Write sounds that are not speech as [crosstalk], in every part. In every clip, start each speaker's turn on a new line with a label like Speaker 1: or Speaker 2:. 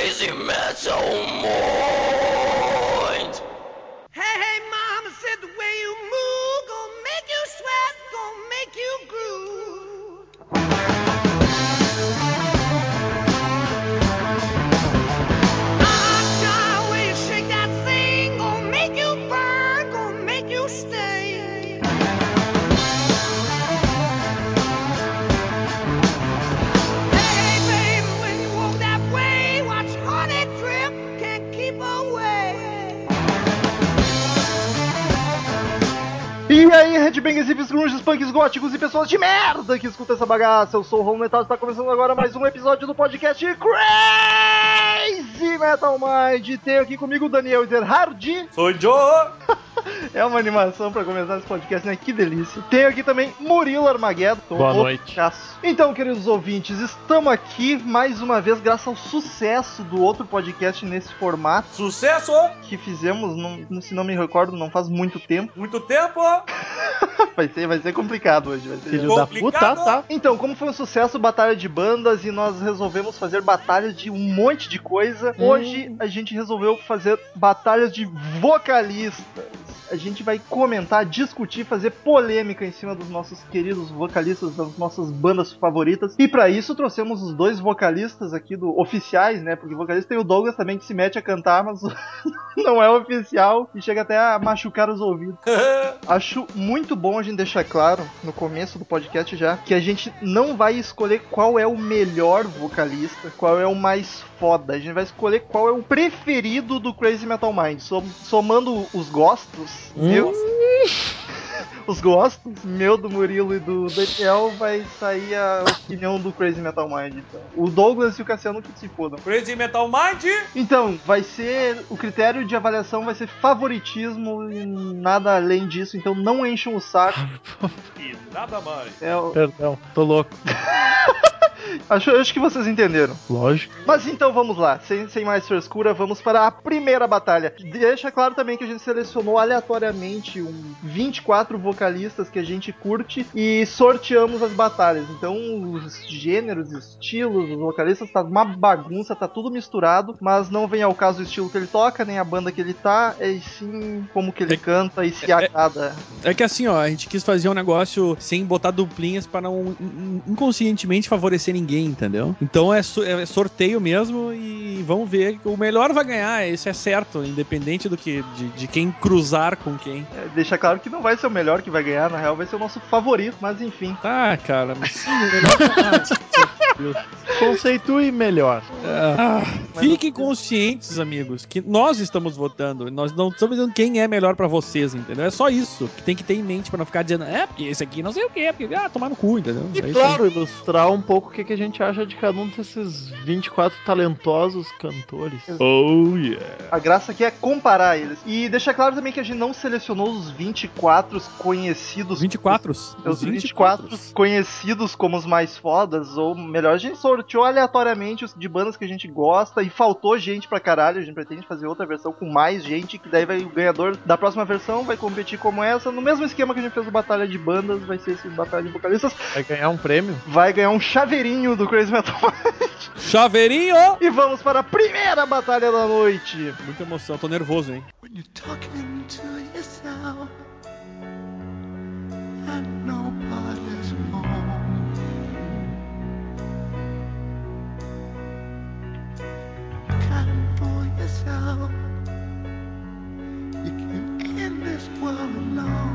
Speaker 1: crazy metal mind.
Speaker 2: Headbangers, hippies, grunges, punks, góticos e pessoas de merda que escutam essa bagaça. Eu sou o Ron Metal e está começando agora mais um episódio do podcast Crazy Metal Mind. Tenho aqui comigo o Daniel Ezerhard.
Speaker 3: Sou Joe! [laughs]
Speaker 2: É uma animação pra começar esse podcast, né? Que delícia. Tenho aqui também Murilo Armageddon.
Speaker 4: Boa
Speaker 2: o
Speaker 4: noite.
Speaker 2: Picasso. Então, queridos ouvintes, estamos aqui mais uma vez graças ao sucesso do outro podcast nesse formato
Speaker 3: Sucesso!
Speaker 2: que fizemos, não, se não me recordo, não faz muito tempo.
Speaker 3: Muito tempo! [laughs]
Speaker 2: Vai ser, vai ser complicado hoje. Vai ser
Speaker 4: Filho da
Speaker 3: Complicado.
Speaker 4: puta, tá?
Speaker 2: Então, como foi um sucesso batalha de bandas e nós resolvemos fazer batalhas de um monte de coisa,
Speaker 4: Hum.
Speaker 2: hoje a gente resolveu fazer batalhas de vocalistas. A gente vai comentar, discutir, fazer polêmica em cima dos nossos queridos vocalistas das nossas bandas favoritas. E pra isso trouxemos os dois vocalistas aqui do oficiais, né? Porque vocalista tem o Douglas também que se mete a cantar, mas [laughs] não é oficial e chega até a machucar os ouvidos. [laughs] Acho muito bom a gente deixar claro no começo do podcast já que a gente não vai escolher qual é o melhor vocalista, qual é o mais foda. A gente vai escolher qual é o preferido do Crazy Metal Mind. Som- somando os gostos, meu, [laughs] os gostos, meu do Murilo e do Daniel, vai sair a opinião do Crazy Metal Mind. Então. O Douglas e o Cassiano que se fodam.
Speaker 3: Crazy Metal Mind!
Speaker 2: Então, vai ser. O critério de avaliação vai ser favoritismo e nada além disso. Então não enchem o saco.
Speaker 3: E nada mais.
Speaker 2: É,
Speaker 4: Perdão, tô louco. [laughs]
Speaker 2: acho, acho que vocês entenderam.
Speaker 4: Lógico.
Speaker 2: Mas então vamos lá, sem, sem mais frescura, vamos para a primeira batalha. Deixa claro também que a gente selecionou aleatoriamente um 24 vocalistas que a gente curte e sorteamos as batalhas. Então os gêneros, estilos, os vocalistas tá uma bagunça, tá tudo misturado, mas não vem ao caso o estilo que ele toca, nem a banda que ele tá, é sim como que ele
Speaker 5: É-
Speaker 2: canta e se
Speaker 5: é-
Speaker 2: agrada.
Speaker 5: É que assim, ó, a gente quis fazer um negócio sem botar duplinhas para não in- inconscientemente favorecer ninguém, entendeu? Então é, é sorteio mesmo e vamos ver. O melhor vai ganhar, isso é certo, independente do que de, de quem cruzar com quem.
Speaker 2: É, deixa claro que não vai ser o melhor que vai ganhar, na real vai ser o nosso favorito, mas enfim.
Speaker 5: Ah, cara, mas [laughs] sim, o melhor.
Speaker 4: Conceitue melhor.
Speaker 5: Ah, fiquem conscientes, amigos, que nós estamos votando. Nós não estamos dizendo quem é melhor pra vocês, entendeu? É só isso que tem que ter em mente pra não ficar dizendo, é, porque esse aqui não sei o quê, porque, ah, tomar no cu, entendeu?
Speaker 4: E
Speaker 5: É
Speaker 4: claro, ilustrar um pouco o que, que a gente acha de cada um desses 24 talentosos cantores.
Speaker 5: Oh, yeah.
Speaker 2: A graça aqui é comparar eles. E deixa claro também que a gente não selecionou os 24 conhecidos.
Speaker 5: 24?
Speaker 2: Os 24 conhecidos como os mais fodas, ou melhor, a gente sorteou aleatoriamente os de bandas que a gente gosta e faltou gente pra caralho. A gente pretende fazer outra versão com mais gente, que daí vai, o ganhador da próxima versão vai competir como essa. No mesmo esquema que a gente fez o Batalha de Bandas, vai ser esse Batalha de Vocalistas.
Speaker 4: Vai ganhar um prêmio?
Speaker 2: Vai ganhar um chaveirinho do Crazy Metal Mind.
Speaker 5: Chaveirinho!
Speaker 2: E vamos para a primeira batalha da noite.
Speaker 5: Muita emoção, tô nervoso, hein?
Speaker 6: When you're talking to yourself and nobody's home. Kind for yourself. You can end this world alone.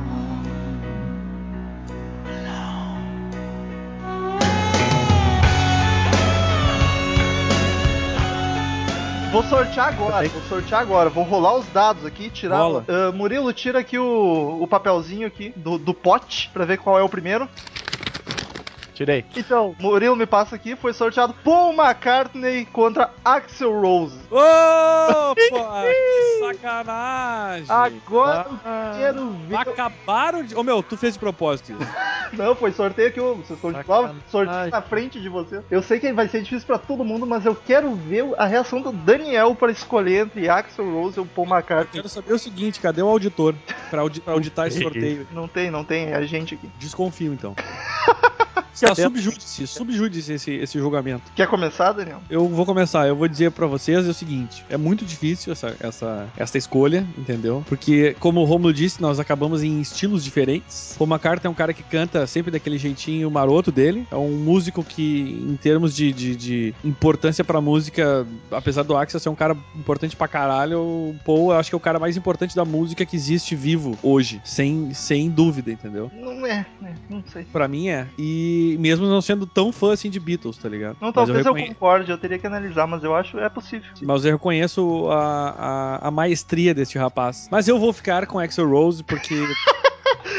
Speaker 2: Vou sortear agora, vou sortear agora. Vou rolar os dados aqui, tirar. Ah, Murilo, tira aqui o, o papelzinho aqui do, do pote pra ver qual é o primeiro.
Speaker 4: Tirei.
Speaker 2: Então, Murilo me passa aqui, foi sorteado Paul McCartney contra Axel Rose.
Speaker 5: Opa! [laughs] que sacanagem!
Speaker 2: Agora
Speaker 4: Ah,
Speaker 2: eu quero ver.
Speaker 5: Acabaram de. Ô meu, tu fez de propósito isso. [laughs]
Speaker 2: Não, foi sorteio aqui, ô, vocês estão de prova, sorteio na frente de você. Eu sei que vai ser difícil pra todo mundo, mas eu quero ver a reação do Daniel pra escolher entre Axel Rose ou Paul McCartney.
Speaker 5: Quero saber o seguinte: cadê o auditor pra, audi- pra auditar esse [laughs] sorteio?
Speaker 2: Não tem, não tem, é a gente aqui.
Speaker 5: Desconfio então. Está subjúdice, subjúdice esse, esse julgamento.
Speaker 2: Quer começar, Daniel?
Speaker 5: Eu vou começar, eu vou dizer pra vocês é o seguinte: é muito difícil essa, essa, essa escolha, entendeu? Porque, como o Romulo disse, nós acabamos em estilos diferentes. Paul McCartney é um cara que canta sempre daquele jeitinho maroto dele. É um músico que, em termos de, de, de importância pra música, apesar do Axel ser um cara importante pra caralho, o Paul eu acho que é o cara mais importante da música que existe vivo hoje, sem, sem dúvida, entendeu?
Speaker 2: Não é, é, não sei.
Speaker 5: Pra mim é. E mesmo não sendo tão fã assim de Beatles, tá ligado?
Speaker 2: Não,
Speaker 5: Mas
Speaker 2: talvez eu,
Speaker 5: reconhe-
Speaker 2: concorde, eu teria que analisar, mas eu acho é possível.
Speaker 5: Mas eu reconheço a, a, a maestria deste rapaz. Mas eu vou ficar com Axel Rose porque, [laughs]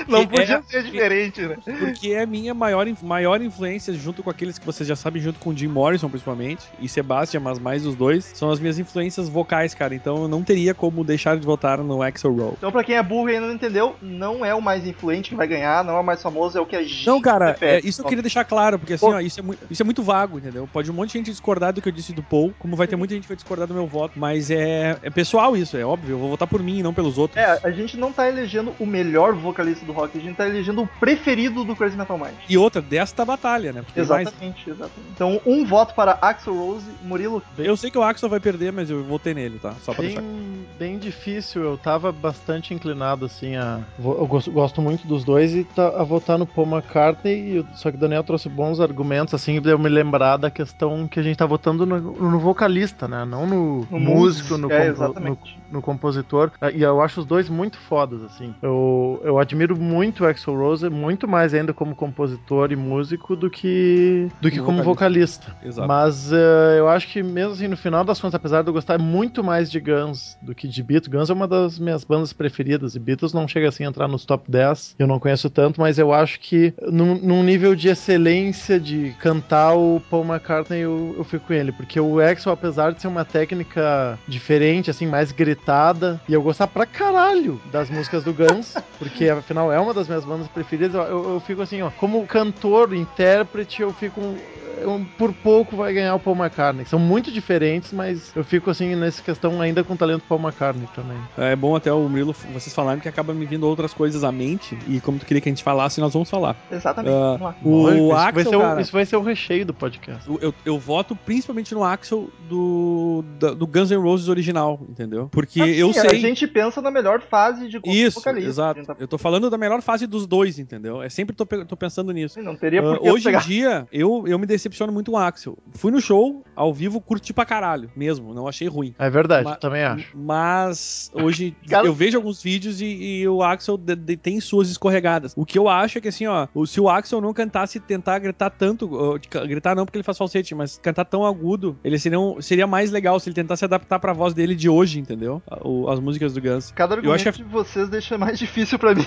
Speaker 2: Não
Speaker 5: Que
Speaker 2: podia
Speaker 5: é-
Speaker 2: ser diferente, né?
Speaker 5: porque é a minha maior, maior influência, junto com aqueles que vocês já sabem, junto com o Jim Morrison, principalmente, e Sebastian, mas mais os dois, são as minhas influências vocais, cara. Então eu não teria como deixar de votar no Axel Rose.
Speaker 2: Então, pra quem é burro e ainda não entendeu, não é o mais influente que vai ganhar, não é o mais famoso, é o que a gente
Speaker 5: Não, cara,
Speaker 2: prefere.
Speaker 5: é, isso eu queria deixar claro, porque assim,
Speaker 2: Pô.
Speaker 5: ó, isso é, muito, isso é muito vago, entendeu? Pode um monte de gente discordar do que eu disse do Paul, como vai ter muita gente que vai discordar do meu voto, mas é, é pessoal isso, é óbvio, eu vou votar por mim e não pelos outros.
Speaker 2: É, a gente não tá elegendo o melhor vocalista do rock, a gente tá elegendo o preferido do Crazy Metal Mind.
Speaker 5: E outra, desta batalha, né? Porque tem mais-
Speaker 2: Exatamente, exatamente. Então, um voto para Axel Rose, Murilo.
Speaker 5: Eu sei que o Axel vai perder, mas eu votei nele, tá? Só pra deixar.
Speaker 4: Bem, bem difícil, eu tava bastante inclinado assim a. Eu gosto, gosto muito dos dois e tá, a votar no Paul McCartney, só que o Daniel trouxe bons argumentos, assim, pra eu me lembrar da questão que a gente tá votando no, no vocalista, né? Não no,
Speaker 2: No
Speaker 4: músico, no,
Speaker 2: é,
Speaker 4: compo-
Speaker 2: exatamente.
Speaker 4: no, no compositor. E eu acho os dois muito fodas, assim. Eu, eu admiro muito o Axel Rose, muito mais ainda como compositor e músico do que, do que
Speaker 5: Como
Speaker 4: como vocalista.
Speaker 5: Exato.
Speaker 4: Mas eh, eu acho que mesmo assim, no final das contas, apesar de eu gostar muito mais de Guns do que de Beatles, Guns é uma das minhas bandas preferidas e Beatles não chega assim a entrar nos top 10. Eu não conheço tanto, mas eu acho que num, num nível de excelência de cantar o Paul McCartney, eu, eu fico com ele. Porque o Axel, apesar de ser uma técnica diferente, assim, mais gritada, e eu gostar pra caralho das músicas do Guns, [laughs] porque afinal é uma das minhas bandas preferidas, eu, eu- eu fico assim, ó, como cantor, intérprete, eu fico eu- por pouco vai ganhar o Paul McCartney. São muito diferentes, mas eu fico assim nessa questão ainda com o talento Paul McCartney também.
Speaker 5: É bom até o Murilo, vocês falarem que acaba me vindo outras coisas à mente, e como tu queria que a gente falasse, nós vamos falar.
Speaker 2: Exatamente, vamos lá.
Speaker 5: O
Speaker 4: isso, vai
Speaker 5: Axel,
Speaker 4: ser o,
Speaker 5: cara,
Speaker 4: isso vai ser o recheio do podcast.
Speaker 5: eu, eu, eu voto principalmente no Axel do, da- do Guns N' Roses original, entendeu? Porque
Speaker 2: Assim,
Speaker 5: eu sei...
Speaker 2: A gente pensa na melhor fase de
Speaker 5: Isso,
Speaker 2: vocalista.
Speaker 5: exato.
Speaker 2: A gente tá-
Speaker 5: Eu tô falando da melhor fase dos dois, entendeu? É sempre tô, tô pensando nisso.
Speaker 2: Não teria
Speaker 5: Ah,
Speaker 2: por que
Speaker 5: hoje
Speaker 2: pegar.
Speaker 5: em dia, eu, eu me decepciono muito com o Axel. Fui no show, ao vivo, curti pra caralho, mesmo. Não achei ruim.
Speaker 4: É verdade,
Speaker 5: Ma-
Speaker 4: eu também acho.
Speaker 5: Mas hoje [laughs] eu vejo alguns vídeos e, e o Axel de- de- tem suas escorregadas. O que eu acho é que assim, ó, se o Axel não cantasse tentar gritar tanto, gritar não porque ele faz falsete, mas cantar tão agudo, ele seria, um- seria mais legal se ele tentasse adaptar pra voz dele de hoje, entendeu? O- as músicas do Guns.
Speaker 2: Cada
Speaker 5: Eu
Speaker 2: argumento
Speaker 5: acho
Speaker 2: de vocês deixa mais [laughs] difícil pra mim.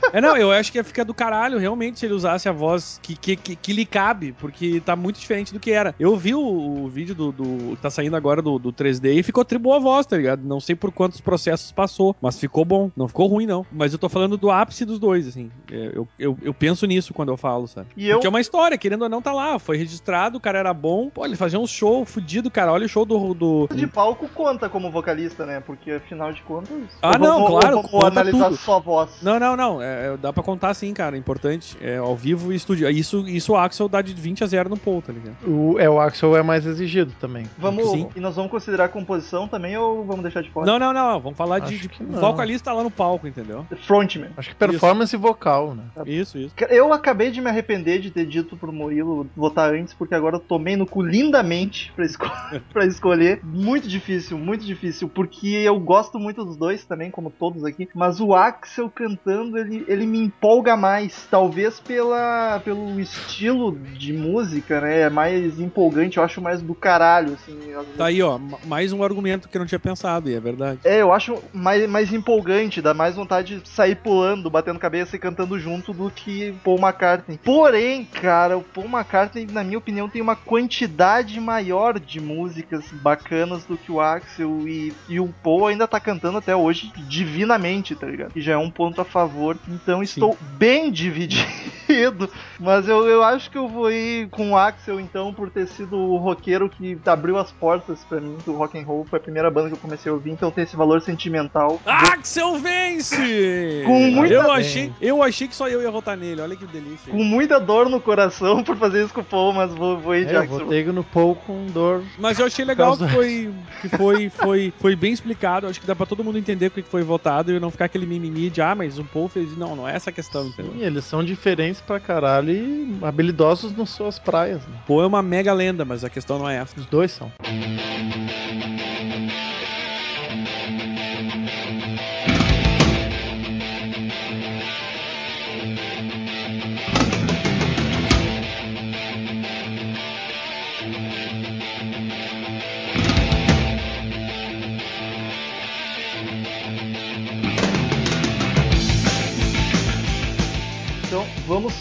Speaker 5: É, não, eu acho que ia ficar do caralho, realmente, se ele usasse a voz que, que, que, que lhe cabe, porque tá muito diferente do que era. Eu vi o, o vídeo do, do- tá saindo agora do, do 3D e ficou tri boa a voz, tá ligado? Não sei por quantos processos passou, mas ficou bom. Não ficou ruim, não. Mas eu tô falando do ápice dos dois, assim. É, Eu, eu, eu penso nisso quando eu falo, sabe?
Speaker 2: E eu,
Speaker 5: Porque é uma história, querendo ou não, tá lá. Foi registrado, o cara era bom. Pô, ele fazia um show fudido, cara. Olha o show do. do...
Speaker 2: de palco conta como vocalista, né? Porque afinal de contas.
Speaker 5: Ah,
Speaker 2: ou
Speaker 5: não,
Speaker 2: vamos- ou
Speaker 5: claro,
Speaker 2: Vamos
Speaker 5: conta
Speaker 2: analisar
Speaker 5: tudo.
Speaker 2: só a voz.
Speaker 5: Não, não, não. É, é, dá pra contar sim, cara. Importante. É ao vivo e estúdio. Isso, isso o Axel dá de 20 a 0 no Paul, tá ligado?
Speaker 4: O, é, o Axel é mais exigido também.
Speaker 2: Vamos.
Speaker 5: Sim.
Speaker 2: E nós vamos considerar a composição também ou vamos deixar de fora?
Speaker 5: Não, não, não. Vamos falar de,
Speaker 4: Acho
Speaker 5: de
Speaker 4: não.
Speaker 5: vocalista lá no palco, entendeu?
Speaker 2: Frontman.
Speaker 4: Acho que performance vocal, né?
Speaker 5: Isso, isso.
Speaker 2: Eu acabei de me arrepender de ter dito pro Murilo votar antes, porque agora eu tomei no cu lindamente pra, esco [laughs] pra escolher. Muito difícil, muito difícil, porque eu gosto muito dos dois também, como todos aqui, mas o Axel cantando, ele, ele me empolga mais. Talvez pela, pelo estilo de música, né? É mais empolgante, eu acho mais do caralho, assim.
Speaker 5: Tá aí, ó. ma- Mais um argumento que eu não tinha pensado, e é verdade.
Speaker 2: É, eu acho mais, mais empolgante, dá mais vontade de sair pulando, batendo cabeça e cantando junto do que Paul McCartney. Porém, cara, o Paul McCartney, na minha opinião, tem uma quantidade maior de músicas bacanas do que o Axel e, e o Paul ainda tá cantando até hoje divinamente, tá ligado? Que já é um ponto a favor. Então estou bem dividido. [laughs] Mas eu, eu acho que eu vou ir com o Axel, então, por ter sido o roqueiro que abriu as portas pra mim do rock and roll. Foi a primeira banda que eu comecei a ouvir, então tem esse valor sentimental.
Speaker 5: Axel vence!
Speaker 2: Com muita-
Speaker 5: eu achei, eu achei que só eu ia votar nele, olha que delícia.
Speaker 2: Com muita dor no coração por fazer isso com o Paul, mas vou, vou ir de
Speaker 4: É, eu
Speaker 2: Axel.
Speaker 4: votei no Paul com dor.
Speaker 5: Mas eu achei legal que foi, que foi, foi, foi bem explicado. Acho que dá pra todo mundo entender o que foi votado e não ficar aquele mimimi de ah, mas o Paul fez. Não, não é essa a questão, entendeu?
Speaker 4: Sim, eles são diferentes pra caralho e habilidosos nas suas praias. Né?
Speaker 5: Paul é uma mega lenda, mas a questão não é essa.
Speaker 4: Os dois são.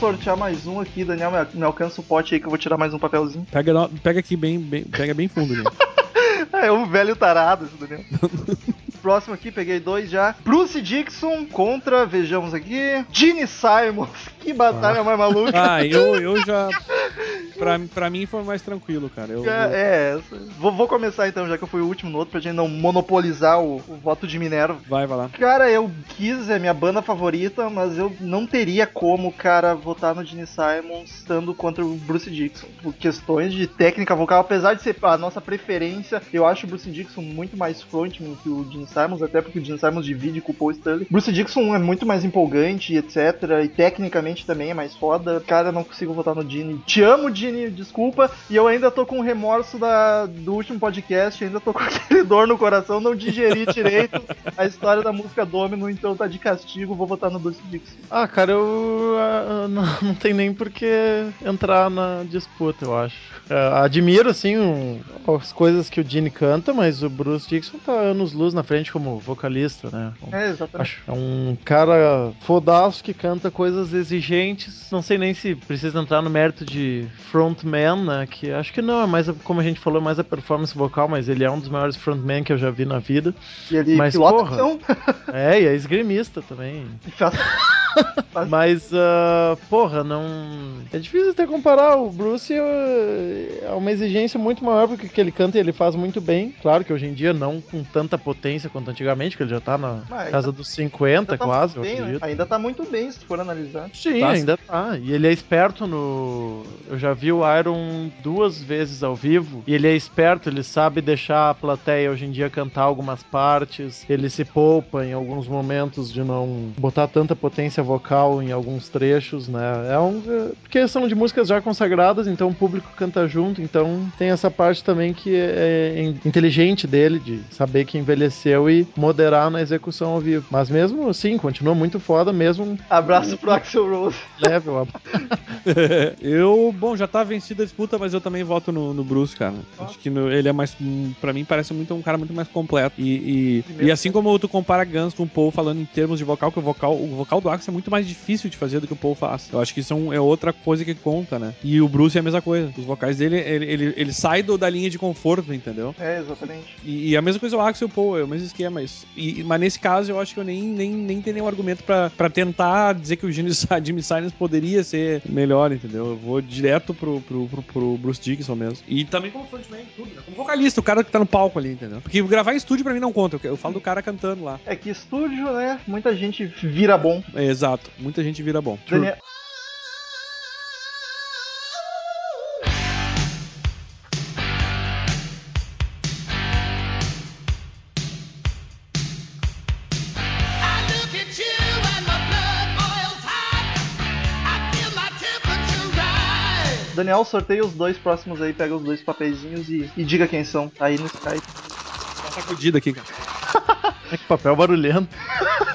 Speaker 2: Sortear mais um aqui. Daniel, me- alcança o pote aí que eu vou tirar mais um papelzinho.
Speaker 5: Pega, pega aqui bem, bem, pega bem fundo, né? [laughs]
Speaker 2: É um velho tarado esse Daniel. [laughs] Próximo aqui, peguei dois já. Bruce Dixon contra, vejamos aqui, Gene Simons. Que batalha mais maluca.
Speaker 5: Ah, eu, eu já. [laughs] Pra, pra mim foi mais tranquilo, cara. Eu,
Speaker 2: É, é. Vou, vou começar então, já que eu fui o último no outro, pra gente não monopolizar o, o voto de Minerva.
Speaker 5: Vai, vai lá.
Speaker 2: Cara, eu quis, é minha banda favorita, mas eu não teria como, cara, votar no Gene Simons estando contra o Bruce Dixon. Por questões de técnica vocal, apesar de ser a nossa preferência, eu acho o Bruce Dixon muito mais frontman que o Gene Simons, até porque o Gene Simons divide com o Paul Stanley. Bruce Dixon é muito mais empolgante, etc. E tecnicamente também é mais foda. Cara, eu não consigo votar no Gene. Te amo, Gene, desculpa. E eu ainda tô com remorso da, do último podcast, ainda tô com [laughs] aquele dor no coração, não digeri direito a história da música Domino, então tá de castigo, vou votar no Bruce Dixon.
Speaker 4: Ah, cara, eu ah, não, [laughs] não tem nem por que entrar na disputa, eu acho. Ah, admiro, assim, um- as coisas que o Gene canta, mas o Bruce Dixon tá anos luz na frente como vocalista, né?
Speaker 2: É, exatamente.
Speaker 4: Acho é um cara fodaço que canta coisas exigentes. Não sei nem se precisa entrar no mérito de frontman, né? Que acho que não, é mais, como a gente falou, mais a performance vocal, mas ele é um dos maiores frontmen que eu já vi na vida.
Speaker 2: E ele
Speaker 4: Mas, porra.
Speaker 2: ação. [laughs]
Speaker 4: É, e é esgrimista também. [laughs] Mas, ah, porra, não. É difícil até comparar. O Bruce eh, é uma exigência muito maior porque que ele canta e ele faz muito bem. Claro que hoje em dia não com tanta potência quanto antigamente, que ele já tá na
Speaker 2: Mas
Speaker 4: casa dos 50,
Speaker 2: Ainda tá
Speaker 4: quase,
Speaker 2: bem, né? Ainda tá muito bem, se for analisar.
Speaker 4: Sim,
Speaker 5: Tá.
Speaker 4: ainda tá. E ele é esperto no. Eu já vi o Iron duas vezes ao vivo. E ele é esperto, ele sabe deixar a plateia hoje em dia cantar algumas partes. Ele se poupa em alguns momentos de não botar tanta potência vocal em alguns trechos, né? É um. é- Porque são de músicas já consagradas, então o público canta junto. Então tem essa parte também que é é inteligente dele, de saber que envelheceu e moderar na execução ao vivo. Mas mesmo assim, continua muito foda, mesmo
Speaker 2: Abraço pro Axel Rose.
Speaker 4: level ab- [laughs]
Speaker 5: eu, bom, já tá vencida a disputa, mas eu também voto no, no Bruce, cara. Acho que no- ele é mais. Pra mim, parece muito um cara muito mais completo. E, e, e assim como tu compara Guns com o Paul falando em termos de vocal, que o vocal, o vocal do Axel é muito mais difícil de fazer do que o Paul faz. Eu acho que isso é, um- é outra coisa que conta, né? E o Bruce é a mesma coisa. Os vocais dele, ele, ele, ele sai do- da linha de conforto, entendeu?
Speaker 2: É, exatamente.
Speaker 5: E, e a mesma coisa o Axel e o Paul, é o mesmo esquema. Mas, e, mas nesse caso, eu acho que eu nem, nem, nem tenho nenhum argumento pra, pra tentar dizer que o Jimmy, Jimmy Silence poderia ser melhor, entendeu? Eu vou direto pro, pro, pro, pro Bruce Dickinson mesmo. E também como frontman, tudo, né? Como vocalista, o cara que tá no palco ali, entendeu? Porque gravar em estúdio pra mim não conta, eu, eu falo do cara cantando lá.
Speaker 2: É que estúdio, né? Muita gente vira bom.
Speaker 5: É, exato, muita gente vira bom.
Speaker 2: Daniel... Daniel, sorteia os dois próximos aí, pega os dois papeizinhos e, e diga quem são. Aí no Skype.
Speaker 5: Tá sacudida aqui, cara.
Speaker 4: É [laughs] que papel barulhento. [laughs]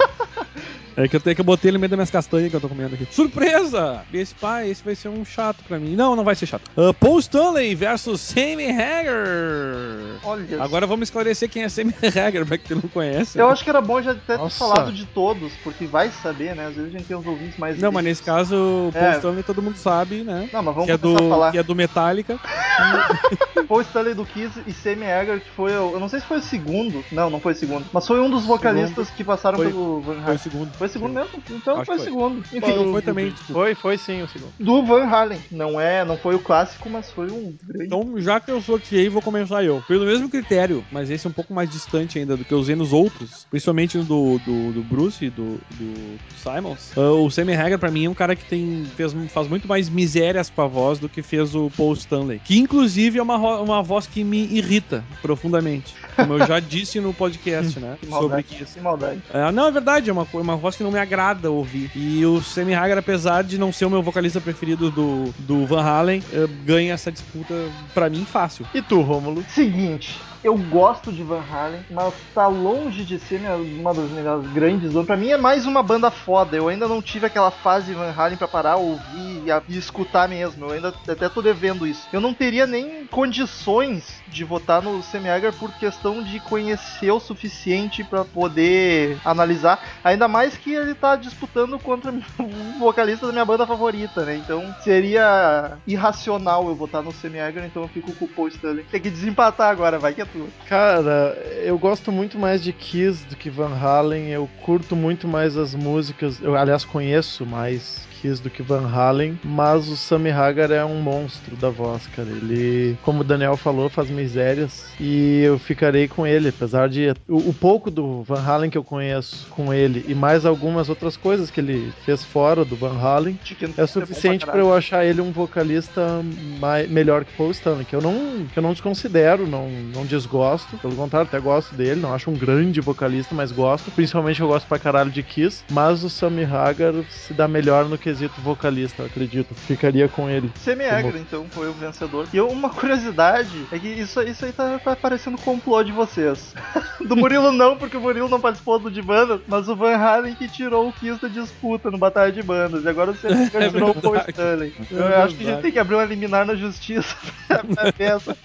Speaker 5: É que eu, tenho que eu botei ele no meio das minhas castanhas que eu tô comendo aqui. Surpresa! Esse pai, esse vai ser um chato pra mim. Não, não vai ser chato. Uh, Paul Stanley versus Sammy Hagar.
Speaker 2: Olha.
Speaker 5: Agora vamos esclarecer quem é Sammy [laughs] Hagar, pra quem não conhece.
Speaker 2: Eu acho que era bom já ter
Speaker 4: Nossa.
Speaker 2: falado de todos, porque vai saber, né? Às vezes a gente tem os ouvintes mais.
Speaker 5: Não, mas nesse caso, o Paul
Speaker 2: É.
Speaker 5: Stanley todo mundo sabe, né?
Speaker 2: Não, mas vamos
Speaker 5: Que é,
Speaker 2: começar a
Speaker 5: do,
Speaker 2: falar.
Speaker 5: que é do Metallica. [laughs]
Speaker 2: Paul Stanley do Kiss e Sammy Hagar, que foi. o- Eu não sei se foi o segundo. Não, não foi o segundo. Mas foi um dos vocalistas que passaram
Speaker 5: Foi-
Speaker 2: pelo Van
Speaker 5: Foi o
Speaker 2: Halen.
Speaker 5: segundo.
Speaker 2: Foi o segundo mesmo? Então
Speaker 5: Acho
Speaker 2: foi
Speaker 5: foi.
Speaker 2: segundo. Enfim,
Speaker 5: Foi, foi também. desculpa.
Speaker 4: Foi, foi sim o segundo.
Speaker 2: do Van Halen. Não é, não foi o clássico, mas foi um grande.
Speaker 5: Então, já que eu sorteei, vou começar eu. Pelo mesmo critério, mas esse é um pouco mais distante ainda do que eu usei nos outros, principalmente no do, do, do Bruce e do, do Simons. Ah, o Sammy Hagar, pra mim, é um cara que tem, fez, faz muito mais misérias com a voz do que fez o Paul Stanley. Que, inclusive, é uma, uma voz que me irrita profundamente. Como eu já [laughs] disse no podcast, né?
Speaker 2: Que
Speaker 5: sobre
Speaker 2: maldade.
Speaker 5: Kiss.
Speaker 2: Que maldade.
Speaker 5: É, não, é verdade, é uma, co- uma voz que não me agrada ouvir. E o Sammy Hagar, apesar de não ser o meu vocalista preferido do, do Van Halen, eh, ganha essa disputa, pra mim, fácil.
Speaker 4: E tu, Rômulo?
Speaker 2: Seguinte, eu gosto de Van Halen, mas tá longe de ser uma das minhas grandes bandas. Pra mim é mais uma banda foda. Eu ainda não tive aquela fase de Van Halen pra parar, ouvir e, a- e escutar mesmo. Eu ainda até tô devendo isso. Eu não teria nem condições de votar no Semiagar por questão de conhecer o suficiente pra poder analisar. Ainda mais que ele tá disputando contra [laughs] o vocalista da minha banda favorita, né? Então seria irracional eu votar no Semiagar, então eu fico com o Paul Stanley. Tem que desempatar agora, vai que é tua.
Speaker 4: Cara, eu gosto muito mais de Kiss do que Van Halen. Eu curto muito mais as músicas. Eu, aliás, conheço mais Kiss do que Van Halen. Mas o Sammy Hagar é um monstro da voz, cara. Ele, como o Daniel falou, faz misérias. E eu ficarei com ele, apesar de. O, o pouco do Van Halen que eu conheço com ele e mais algumas outras coisas que ele fez fora do Van Halen. É suficiente
Speaker 2: pra
Speaker 4: eu achar ele um vocalista mai- melhor que Paul Stanley, que eu não, que eu não desconsidero, não, não desgosto, pelo contrário, até gosto dele, não acho um grande vocalista, mas gosto. Principalmente eu gosto pra caralho de Kiss, mas o Sammy Hagar se dá melhor no quesito vocalista, eu acredito. Ficaria com ele.
Speaker 2: Semi-Agra,
Speaker 4: Como-
Speaker 2: então, foi o vencedor. E eu- uma curiosidade é que isso, isso aí tá, tá parecendo complô de vocês. [laughs] do Murilo não, porque o Murilo não participou do de bandas, mas o Van Halen que tirou o Kiss da disputa no Batalha de Bandas. E agora o [laughs] Semi-Agra
Speaker 5: É
Speaker 2: tirou o Paul. Stanley. Eu
Speaker 5: É
Speaker 2: acho que a gente tem que abrir um liminar na justiça [laughs] pra essa,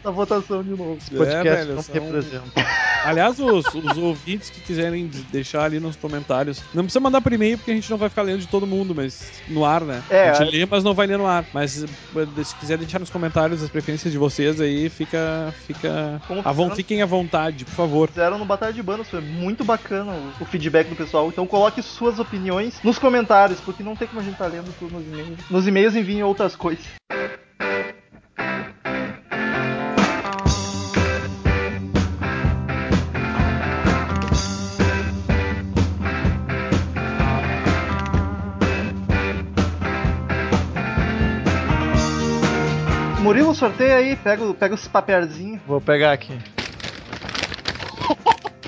Speaker 2: essa votação de novo.
Speaker 4: Esse podcast
Speaker 5: É, velho,
Speaker 4: não
Speaker 5: são-
Speaker 4: representa.
Speaker 5: Aliás, os, os ouvintes que quiserem de- deixar ali nos comentários, não precisa mandar por e-mail porque a gente não vai ficar lendo de todo mundo, mas no ar, né?
Speaker 2: É,
Speaker 5: a gente lê, mas não vai ler no ar. Mas eh, se quiser deixar nos comentários as preferências de vocês aí, fica. fica à von- fiquem à vontade, por favor.
Speaker 2: Fizeram no Batalha de Bandas, foi muito bacana o, o feedback do pessoal. Então coloque suas opiniões nos comentários, porque não tem como a gente tá lendo tudo nos e-mails. Nos e-mails enviem outras coisas. Murilo, sorteia aí, pega, pega os papelzinhos.
Speaker 4: Vou pegar aqui.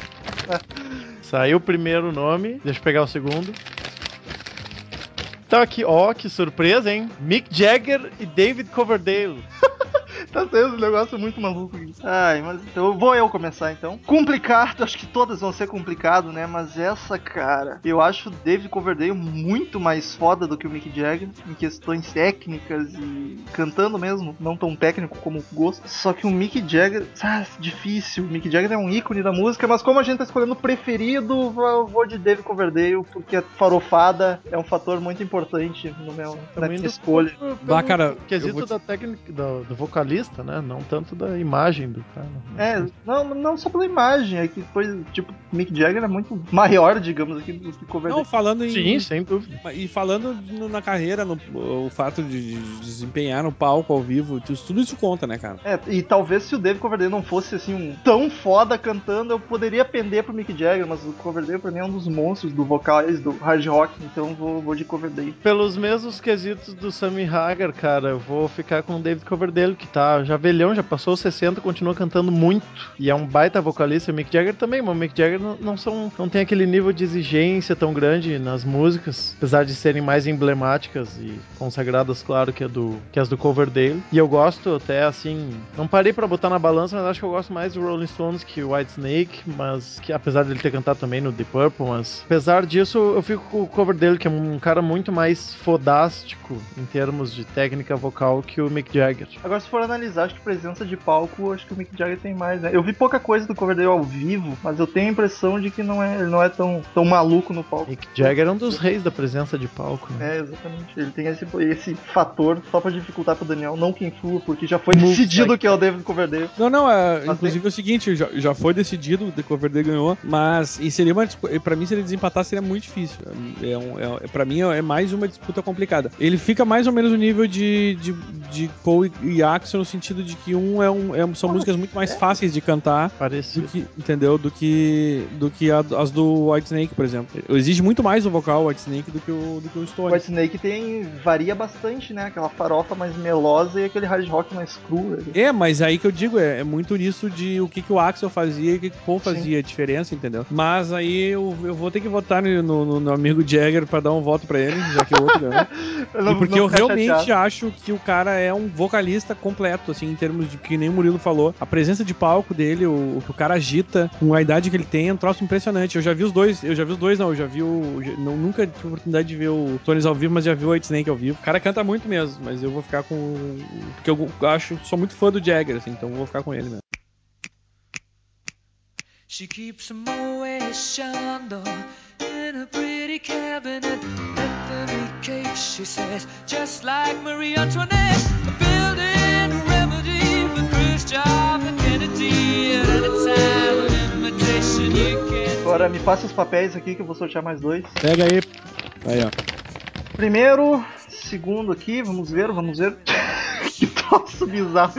Speaker 4: [laughs] Saiu o primeiro nome, deixa eu pegar o segundo. Tá aqui, ó, que surpresa, hein? Mick Jagger e David Coverdale. [laughs]
Speaker 2: Tá sendo um negócio muito maluco aqui. Ai, mas então vou eu começar então. Complicado, acho que todas vão ser complicado, né? Mas essa, cara, eu acho o David Coverdale muito mais foda do que o Mick Jagger em questões técnicas e cantando mesmo, não tão técnico como o gosto. Só que o Mick Jagger, ah, difícil. O Mick Jagger é um ícone da música, mas como a gente tá escolhendo o preferido, eu vou de David Coverdale, porque a farofada é um fator muito importante no meu, na minha escolha.
Speaker 5: Bah, cara,
Speaker 4: quesito da técnica do, do vocalista, né? Não tanto da imagem do cara.
Speaker 2: É, não, não só pela imagem, é que foi, tipo, Mick Jagger é muito maior, digamos, aqui do que Coverdale.
Speaker 5: Não, falando em.
Speaker 4: Sim, sem dúvida.
Speaker 5: E falando na carreira, no- o fato de, de desempenhar no palco ao vivo, tu- tudo isso conta, né, cara?
Speaker 2: É, e talvez se o David Coverdale não fosse, assim, um tão foda cantando, eu poderia pender pro Mick Jagger, mas o Coverdale pra mim é um dos monstros do vocais, do hard rock, então vou, vou de Coverdale.
Speaker 4: Pelos mesmos quesitos do Sammy Hagar, cara, eu vou ficar com o David Coverdale, que tá já velhão, já passou os 60, continua cantando muito. E é um baita vocalista. O Mick Jagger também, mas o Mick Jagger não, não são. não tem aquele nível de exigência tão grande nas músicas, apesar de serem mais emblemáticas e consagradas, claro, que, é do, que as do Coverdale. E eu gosto até assim. Não parei pra botar na balança, mas acho que eu gosto mais do Rolling Stones que o White Snake, mas que apesar dele ter cantado também no The Purple, mas apesar disso, eu fico com o Coverdale, que é um cara muito mais fodástico em termos de técnica vocal que o Mick Jagger.
Speaker 2: Agora, se for analisar, acho que presença de palco, acho que o Mick Jagger tem mais, né? Eu vi pouca coisa do Coverdale ao vivo, mas eu tenho a impressão de que não é, ele não é tão, tão maluco no palco.
Speaker 4: Mick Jagger é um dos reis da presença de palco, né?
Speaker 2: É, exatamente. Ele tem esse, esse fator só pra dificultar pro Daniel, não que influa, porque já foi
Speaker 4: Move
Speaker 2: decidido que é o David Coverdale.
Speaker 5: Não, não, é,
Speaker 2: Mas
Speaker 5: inclusive é o seguinte, já, já foi decidido, o The Coverdale ganhou, mas e seria uma pra mim, se ele desempatar, seria muito difícil. É um, é, pra mim, é mais uma disputa complicada. Ele fica mais ou menos no nível de, de, de Paul e- e Axel, no sentido de que um é um. é- são músicas muito mais fáceis de cantar. Do que, entendeu? Do que, do que a- as do White Snake, por exemplo. Exige muito mais o vocal White Snake do que o, do que o Stone.
Speaker 2: White Snake tem. varia bastante, né? Aquela farofa mais melosa e aquele hard rock mais cru. né?
Speaker 5: É, mas aí que eu digo, é, é muito nisso de o que, que o Axel fazia e o que, que o Paul fazia, a diferença, entendeu? Mas aí eu, eu vou ter que votar no, no- no amigo Jagger pra dar um voto pra ele, já que o outro ganhou. [laughs]
Speaker 2: Não-
Speaker 5: E porque
Speaker 2: não
Speaker 5: eu realmente
Speaker 2: chateado.
Speaker 5: acho que o cara é um vocalista completo, assim, em termos de que nem o Murilo falou. A presença de palco dele, o, o cara agita, com a idade que ele tem, é um troço impressionante. Eu já vi os dois, eu já vi os dois, não, eu já vi o. não, nunca tive oportunidade de ver o Tones ao vivo, mas já vi o White Snake ao vivo. O cara canta muito mesmo, mas eu vou ficar com. Porque eu acho, sou muito fã do Jagger, assim, então vou ficar com ele mesmo.
Speaker 6: She keeps in a pretty cabinet. Every cake, she says, just like Marie Antoinette. A building
Speaker 2: Agora me passa os papéis aqui que eu vou sortear mais dois.
Speaker 5: Pega aí. Aí, ó.
Speaker 2: Primeiro, segundo aqui, vamos ver, vamos ver. [laughs] que troço bizarro.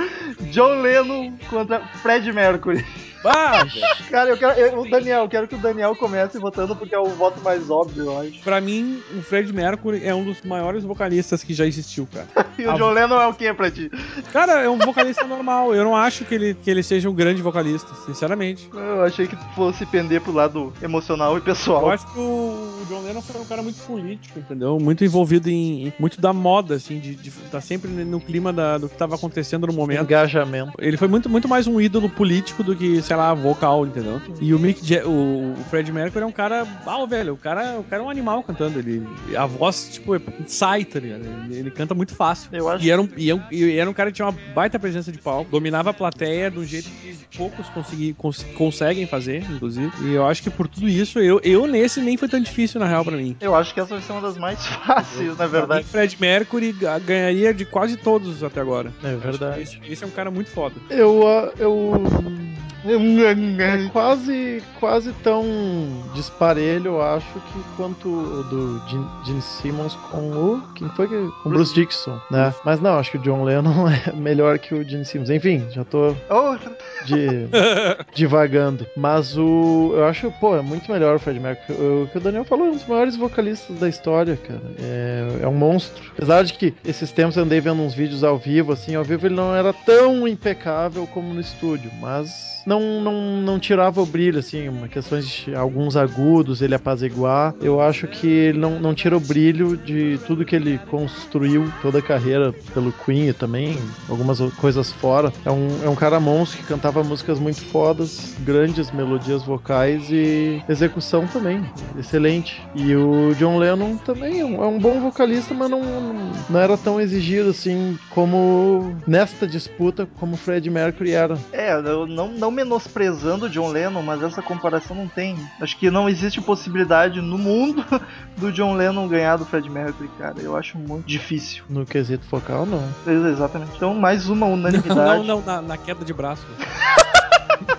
Speaker 2: John Lennon contra Fred Mercury.
Speaker 5: Velho.
Speaker 2: Cara, eu quero. eu- o Daniel, eu quero que o Daniel comece votando porque é o voto mais óbvio, eu acho.
Speaker 5: pra mim, o Fred Mercury é um dos maiores vocalistas que já existiu, cara. [laughs]
Speaker 2: E o
Speaker 5: Ah,
Speaker 2: John Lennon é o que pra ti?
Speaker 5: Cara, é um vocalista normal. Eu não acho que ele, que ele seja um grande vocalista, sinceramente.
Speaker 2: Eu achei que fosse pender pro lado emocional e
Speaker 5: Eu
Speaker 2: pessoal.
Speaker 5: acho que o John Lennon foi um cara muito político, entendeu? Muito envolvido em. em- muito da moda, assim, de, de tá sempre no clima da- do que tava acontecendo no momento.
Speaker 4: Engajamento.
Speaker 5: Ele foi muito, muito mais um ídolo político do que, sei lá, vocal, entendeu? E o Mick Ja- o, o Fred Mercury é um cara. Ah, velho, o cara, o cara é um animal cantando. Ele, a voz, tipo, sai, tá ligado? Ele, ele canta muito fácil.
Speaker 2: Eu acho
Speaker 5: E era, um, e, é um- e era um cara que tinha uma baita presença de palco, dominava a plateia de um jeito que poucos consegui, cons- conseguem fazer, inclusive. E eu acho que por tudo isso, eu, eu nesse nem foi tão difícil, na real, pra mim.
Speaker 2: Eu acho que essa vai ser uma das mais [laughs] fáceis, na
Speaker 5: Pra mim,
Speaker 2: verdade.
Speaker 5: Fred Mercury ga- ganharia de quase todos até agora.
Speaker 4: É verdade.
Speaker 5: Esse, esse é um cara muito foda.
Speaker 4: Eu, ah, eu é quase, quase tão disparelho, eu acho, que quanto o do Gene, Gene Simmons com o. Quem foi que. Com o Bruce Dixon, né? Mas não, acho que o John Lennon [laughs] é melhor que o Gene Simmons. Enfim, já tô
Speaker 2: Oh,
Speaker 4: de, [laughs] divagando. Mas o. Eu acho, pô, é muito melhor o Fred Mercury. O que o Daniel falou, é um dos maiores vocalistas da história, cara. É, é um monstro. Apesar de que esses tempos eu andei vendo uns vídeos ao vivo, assim, ao vivo ele não era tão impecável como no estúdio, mas. Não, não, não tirava o brilho, assim, questão de alguns agudos ele apaziguar. Eu acho que ele não, não tira o brilho de tudo que ele construiu, toda a carreira pelo Queen e também algumas coisas fora. É um, é um cara monstro que cantava músicas muito fodas, grandes melodias vocais e execução também, excelente. E o John Lennon também é um, é um bom vocalista, mas não, não, era tão exigido assim como nesta disputa como Fred Mercury era.
Speaker 2: É, eu não, não menosprezando o John Lennon, mas essa comparação não tem. Acho que não existe possibilidade no mundo [laughs] do John Lennon ganhar do Fred Mercury, cara. Eu acho muito difícil.
Speaker 4: No quesito focal, não.
Speaker 2: Exatamente. Então, mais uma
Speaker 5: Não,
Speaker 2: unanimidade.
Speaker 5: não, na, na queda de braço.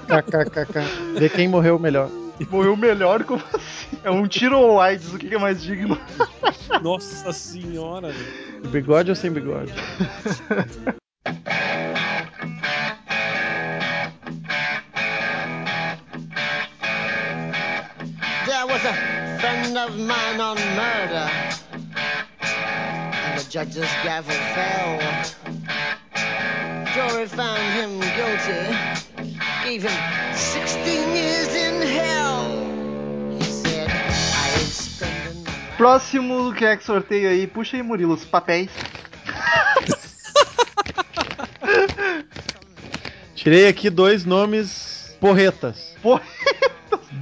Speaker 4: KKKK. Ver quem morreu melhor.
Speaker 2: Morreu melhor como assim? É um tiro ou AIDS, o que que é mais digno?
Speaker 5: Nossa senhora, velho.
Speaker 4: Bigode ou sem bigode? [laughs]
Speaker 1: friend of mine on murder. And the judge's gavel fell. Jury found him guilty, gave him 16 years in hell. He said, I ain't. [laughs]
Speaker 2: Próximo que é que sorteio aí? Puxa aí, Murilo, os papéis.
Speaker 4: Tirei aqui dois nomes porretas.
Speaker 2: Porretas?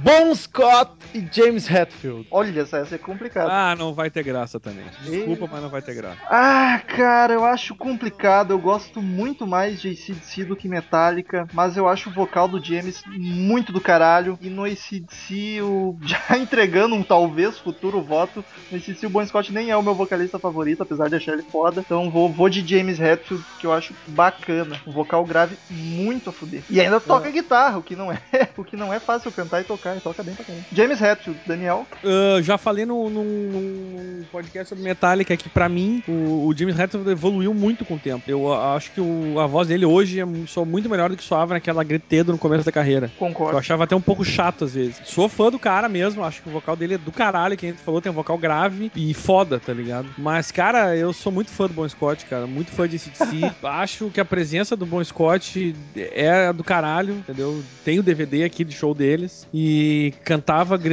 Speaker 4: Bon Scott e James Hetfield.
Speaker 2: olha, essa essa é complicada.
Speaker 5: Ah, não vai ter graça também. Desculpa, mas não vai ter graça.
Speaker 2: Ah, cara, eu acho complicado. Eu gosto muito mais de ACDC do que Metallica, mas eu acho o vocal do James muito do caralho. E no ACDC, o... [laughs] já entregando um talvez futuro voto, no ACDC o Bon Scott nem é o meu vocalista favorito, apesar de achar ele foda. Então vou, vou de James Hetfield, que eu acho bacana. Um vocal grave muito a fuder. E ainda toca guitarra, o que não é, [laughs] o que não é fácil cantar e tocar, e toca bem pra caramba. James Hetfield, Daniel.
Speaker 5: Ah, já falei num, num- podcast sobre Metallica que, pra mim, o, o James Hetfield evoluiu muito com o tempo. Eu acho que o- a voz dele hoje é soa muito melhor do que soava naquela gritedo no começo da carreira. Eu
Speaker 2: Concordo.
Speaker 5: achava até um pouco chato às vezes. Sou fã do cara mesmo, acho que o vocal dele é do caralho, que a gente falou, tem um vocal grave e foda, tá ligado? Mas, cara, eu sou muito fã do Bon Scott, cara, muito fã de CDC. [laughs] acho que a presença do Bon Scott é do caralho, entendeu? Tem o DVD aqui de show deles e cantava, gritava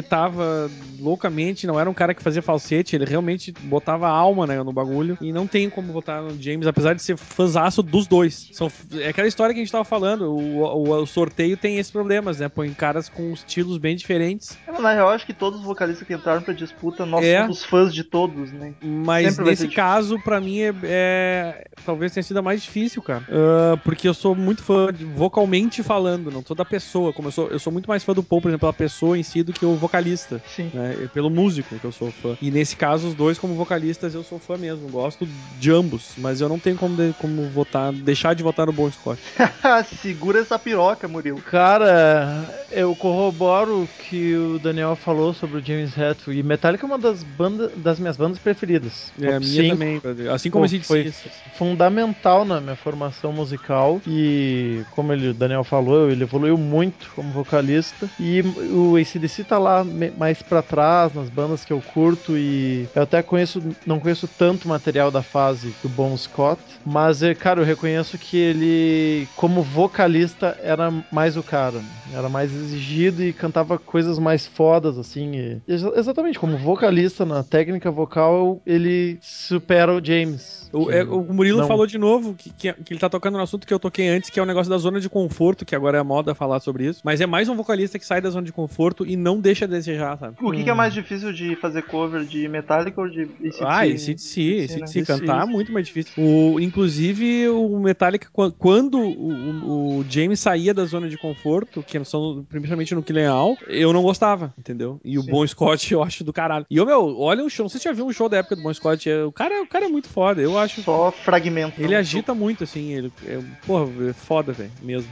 Speaker 5: loucamente, não era um cara que fazia falsete, ele realmente botava alma né, no bagulho e não tem como votar no James, apesar de ser fãzaço dos dois. São, é aquela história que a gente tava falando, o, o- o sorteio tem esses problemas, né? Põe caras com estilos bem diferentes,
Speaker 2: Na real, acho que todos os vocalistas que entraram pra disputa, nós
Speaker 5: É.
Speaker 2: somos fãs de todos, né?
Speaker 5: mas
Speaker 2: Sempre
Speaker 5: nesse caso, pra mim, é, é- talvez tenha sido a mais difícil, cara. Ah, porque eu sou muito fã, de- vocalmente falando, não sou da pessoa, como eu sou, eu sou muito mais fã do Paul, por exemplo, pela pessoa em si, do que o vocalista.
Speaker 2: Sim.
Speaker 5: né, é pelo músico que eu sou fã. E nesse caso, os dois, como vocalistas, eu sou fã mesmo. Gosto de ambos, mas eu não tenho como, de- como votar, deixar de votar no Bon Scott. [laughs]
Speaker 2: Segura essa piroca, Murilo.
Speaker 4: Cara, eu corroboro o que o Daniel falou sobre o James Hetfield. E Metallica é uma das bandas das minhas bandas preferidas.
Speaker 5: É, a minha também, assim como
Speaker 4: Pô,
Speaker 5: esse
Speaker 4: foi fundamental na minha formação musical e como ele, o Daniel falou, ele evoluiu muito como vocalista e o ACDC tá lá mais pra trás nas bandas que eu curto e eu até conheço, não conheço tanto material da fase do Bon Scott, mas é, cara, eu reconheço que ele como vocalista era mais o cara, era mais exigido e cantava coisas mais fodas assim, e- exa- exatamente como vocalista na técnica vocal, ele supera o James.
Speaker 5: O, é, o Murilo
Speaker 4: não-
Speaker 5: falou de novo que, que, que ele tá tocando no assunto que eu toquei antes, que é o negócio da zona de conforto, que agora é a moda falar sobre isso. Mas é mais um vocalista que sai da zona de conforto e não deixa desejar, sabe?
Speaker 2: O que, que é mais difícil de fazer cover de Metallica ou de ACDC?
Speaker 5: Ah, esse de si, esse
Speaker 2: né?
Speaker 5: de si,
Speaker 4: Esse-
Speaker 5: cantar é muito mais difícil. O, inclusive, o Metallica, quan- quando o, o- o James saía da zona de conforto, que são principalmente no Killing All, eu não gostava, entendeu? E o
Speaker 2: Sim.
Speaker 5: Bon Scott eu acho do caralho. E, ô, meu, olha o show, não sei se você já viu um show da época do Bon Scott, é- o cara, o cara é muito foda, eu acho.
Speaker 2: Só fragmento.
Speaker 5: Ele agita muito, assim, ele, é, porra, é foda, velho, mesmo.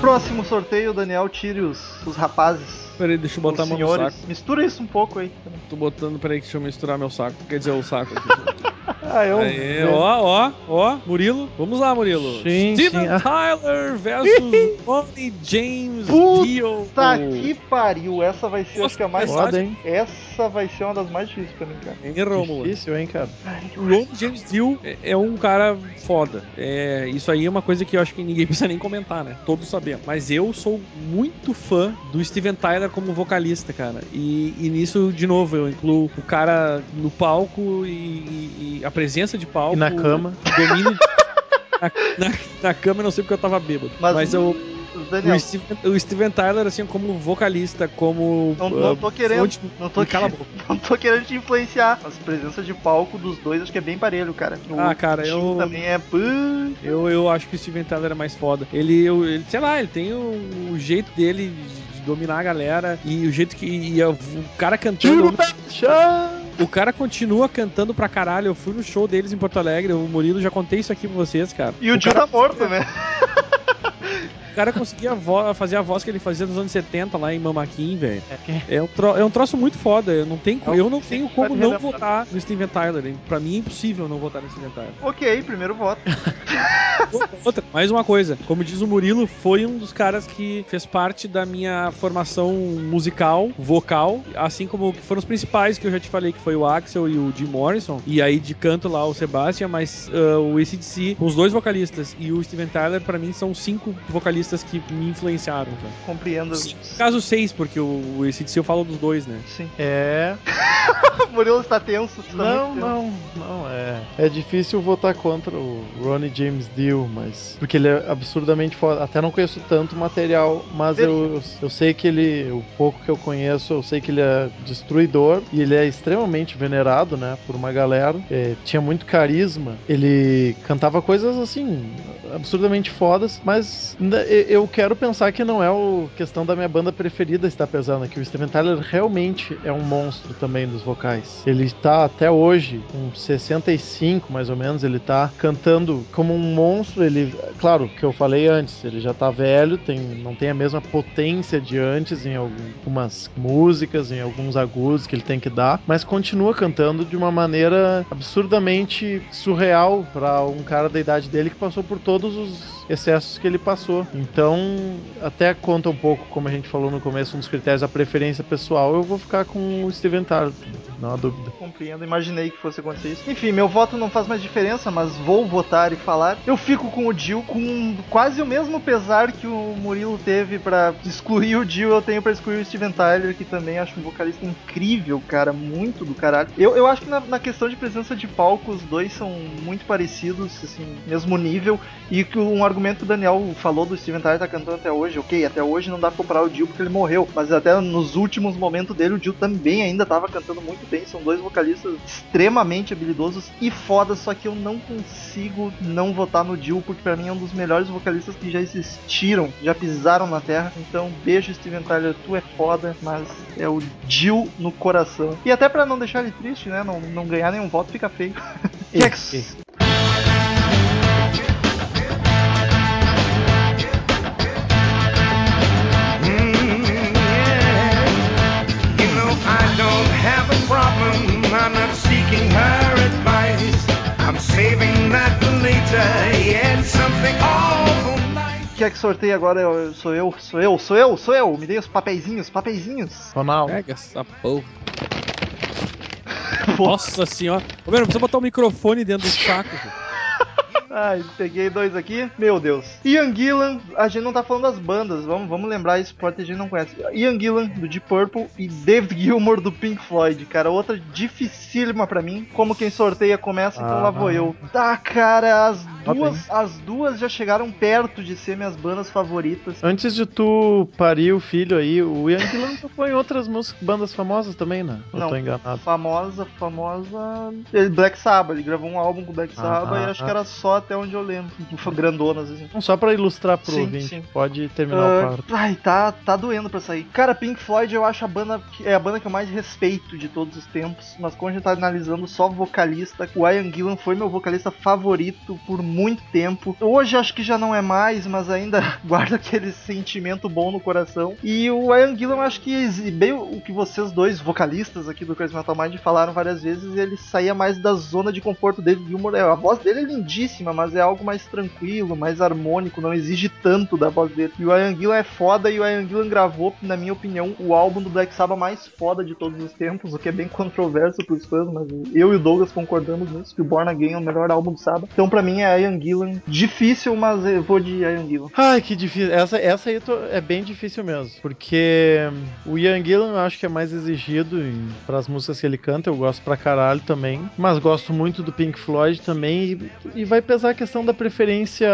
Speaker 2: Próximo sorteio, Daniel, tire os, os rapazes.
Speaker 5: Peraí, deixa eu botar a mão no
Speaker 2: senhores.
Speaker 5: saco.
Speaker 2: Mistura isso um pouco aí.
Speaker 5: Tô botando, peraí, deixa eu misturar meu saco. Quer dizer, o saco aqui. [laughs]
Speaker 2: Ah, eu.
Speaker 5: Aê, ó, ó, ó, Murilo. Vamos lá, Murilo.
Speaker 4: Sim,
Speaker 5: Steven
Speaker 4: sim. [laughs] Ah.
Speaker 5: Tyler versus Ronnie James
Speaker 2: Puta
Speaker 5: Dio.
Speaker 2: Tá que pariu. Essa vai ser, acho que a mais
Speaker 4: Foda, hein?
Speaker 2: Essa vai ser uma das mais difíceis pra mim, cara.
Speaker 5: Hein, Rômulo?
Speaker 4: Difícil, hein, cara?
Speaker 5: O James Dio é, é um cara foda. É, isso aí é uma coisa que eu acho que ninguém [laughs] precisa nem comentar, né? Todos sabemos. Mas eu sou muito fã do Steven Tyler como vocalista, cara. E, e nisso, de novo, eu incluo o cara no palco e, e- e a presença de palco.
Speaker 4: E na cama.
Speaker 5: Domínio. [laughs] na, na, na cama eu não sei porque eu tava bêbado.
Speaker 2: Mas,
Speaker 5: Mas, eu. O Steven, o Steven Tyler, assim, como vocalista, como.
Speaker 2: não, não tô
Speaker 5: ah,
Speaker 2: querendo.
Speaker 5: fonte-
Speaker 2: Não tô,
Speaker 5: Cala a
Speaker 2: que-
Speaker 5: boca. [laughs]
Speaker 2: não tô querendo te influenciar. Mas presença de palco dos dois acho que é bem parelho, cara. O
Speaker 5: Ah, cara, eu-
Speaker 2: também é.
Speaker 5: Eu, eu acho que o Steven Tyler é mais foda. Ele, eu- ele sei lá, ele tem o, o jeito dele de dominar a galera e o jeito que e a- o cara cantando. O cara continua cantando pra caralho. Eu fui no show deles em Porto Alegre. O Murilo já contei isso aqui pra vocês, cara.
Speaker 2: E o,
Speaker 5: o
Speaker 2: tio
Speaker 5: cara,
Speaker 2: tá morto, né? [laughs]
Speaker 5: o cara conseguia vo- fazer a voz que ele fazia nos anos 70 lá em Mamaquim, velho.
Speaker 4: É
Speaker 5: É um, tro- é um troço muito foda. Eu não tenho,
Speaker 4: É um-
Speaker 5: eu não tenho como não votar no Steven Tyler. hein? Pra mim é impossível não votar no Steven Tyler.
Speaker 2: ok, primeiro voto. [laughs]
Speaker 5: Outra, mais uma coisa, como diz o Murilo, foi um dos caras que fez parte da minha formação musical, vocal, assim como que foram os principais que eu já te falei, que foi o Axel e o Jim Morrison, e aí de canto lá o Sebastian, mas uh, o ACDC, os dois vocalistas e o Steven Tyler, pra mim, são cinco vocalistas que me influenciaram. Tá?
Speaker 2: Compreendo.
Speaker 5: Caso seis, porque o, o ACDC eu falo dos dois, né?
Speaker 2: Sim.
Speaker 4: É. [laughs]
Speaker 2: O Murilo está tenso. está
Speaker 4: Não,
Speaker 2: muito tenso.
Speaker 4: não, não. É, é difícil votar contra o Ronnie James Dio, mas. Porque ele é absurdamente foda. Até não conheço tanto material, mas eu, eu sei que ele. O pouco que eu conheço, eu sei que ele é destruidor e ele é extremamente venerado, né? Por uma galera. É, tinha muito carisma. Ele cantava coisas assim. Absurdamente fodas, mas eu quero pensar que não é o questão da minha banda preferida está pesando aqui. O Steven Tyler realmente é um monstro também dos vocais. Ele tá até hoje, com 65 mais ou menos, ele tá cantando como um monstro. Ele, claro, que eu falei antes, ele já tá velho, tem, não tem a mesma potência de antes em algumas músicas, em alguns agudos que ele tem que dar, mas continua cantando de uma maneira absurdamente surreal para um cara da idade dele que passou por todos os excessos que ele passou. Então, até conta um pouco, como a gente falou no começo, um dos critérios da preferência pessoal, eu vou ficar com o Steven Tyler, não há dúvida.
Speaker 2: Compreendo, imaginei que fosse acontecer isso. Enfim, meu voto não faz mais diferença, mas vou votar e falar. Eu fico com o Dio com quase o mesmo pesar que o Murilo teve pra excluir o Dio, eu tenho pra excluir o Steven Tyler, que também acho um vocalista incrível, cara, muito do caralho. Eu, eu acho que na, na questão de presença de palco, os dois são muito parecidos, assim, mesmo nível, e que um argumento que o Daniel falou do Steven Tyler tá cantando até hoje, ok, até hoje não dá pra comparar o Dio porque ele morreu, mas até nos últimos momentos dele, o Dio também ainda tava cantando muito bem, são dois vocalistas extremamente habilidosos e foda, só que eu não consigo não votar no Dio, porque pra mim é um dos melhores vocalistas que já existiram, já pisaram na terra, então beijo Steven Tyler, tu é foda, mas é o Dio no coração. E até pra não deixar ele triste, né, não, não ganhar nenhum voto fica feio. Que é que-
Speaker 7: problem. I'm not seeking her advice. I'm saving that for later. Yeah, it's something awful nice.
Speaker 2: Quer que sorteie agora? Eu- Sou eu, sou eu, sou eu, sou eu. Me dei os papeizinhos, papeizinhos.
Speaker 4: Ronaldo.
Speaker 5: Pega essa porra. [laughs] Nossa senhora. Ô, meu, não precisa botar o microfone dentro do saco.
Speaker 2: Ai, peguei dois aqui. Meu Deus. Ian Gillan, a gente não tá falando das bandas, vamos, vamos lembrar isso, pode ter gente não conhece. Ian Gillan, do Deep Purple, e David Gilmour, do Pink Floyd. Cara, outra dificílima pra mim. Como quem sorteia começa, então lá vou
Speaker 4: Ah.
Speaker 2: eu. Tá, cara, as duas, as duas já chegaram perto de ser minhas bandas favoritas.
Speaker 4: Antes de tu parir o filho aí, o Ian Gillan tocou em outras músicas, bandas famosas também, né? Eu
Speaker 2: Não.
Speaker 4: tô enganado.
Speaker 2: Famosa, famosa. Black Sabbath, ele gravou um álbum com Black
Speaker 4: Ah,
Speaker 2: Sabbath e
Speaker 4: ah,
Speaker 2: acho
Speaker 4: ah.
Speaker 2: que era só até onde eu lembro. Grandonas, assim.
Speaker 4: Não, Só pra ilustrar pro
Speaker 2: Sim,
Speaker 4: ouvinte,
Speaker 2: sim.
Speaker 4: pode terminar
Speaker 2: Ah,
Speaker 4: o quarto.
Speaker 2: ai, tá, tá doendo pra sair. Cara, Pink Floyd eu acho a banda que é a banda que eu mais respeito de todos os tempos. Mas quando a gente tá analisando só vocalista, o Ian Gillan foi meu vocalista favorito por muito tempo. Hoje acho que já não é mais, mas ainda [laughs] guarda aquele sentimento bom no coração. E o Ian Gillan eu acho que bem o que vocês dois vocalistas aqui do Crazy Metal Mind falaram várias vezes, ele saía mais da zona de conforto dele. Gilmour, é, a voz dele é lindíssima, mas é algo mais tranquilo, mais harmônico, não exige tanto da voz dele. E o Ian Gillan é foda e o Ian Gillan gravou, na minha opinião, o álbum do Black Sabbath mais foda de todos os tempos, o que é bem controverso pros fãs, mas eu e o Douglas concordamos nisso, que o Born Again é o melhor álbum do Sabbath. Então pra mim é Ian Gillan. Difícil, mas eu vou de Ian Gillan.
Speaker 4: Ai, que difícil. Essa, essa aí tô- é bem difícil mesmo. Porque o Ian Gillan eu acho que é mais exigido em, pras músicas que ele canta. Eu gosto pra caralho também. Mas gosto muito do Pink Floyd também. E, e vai pesar a questão da preferência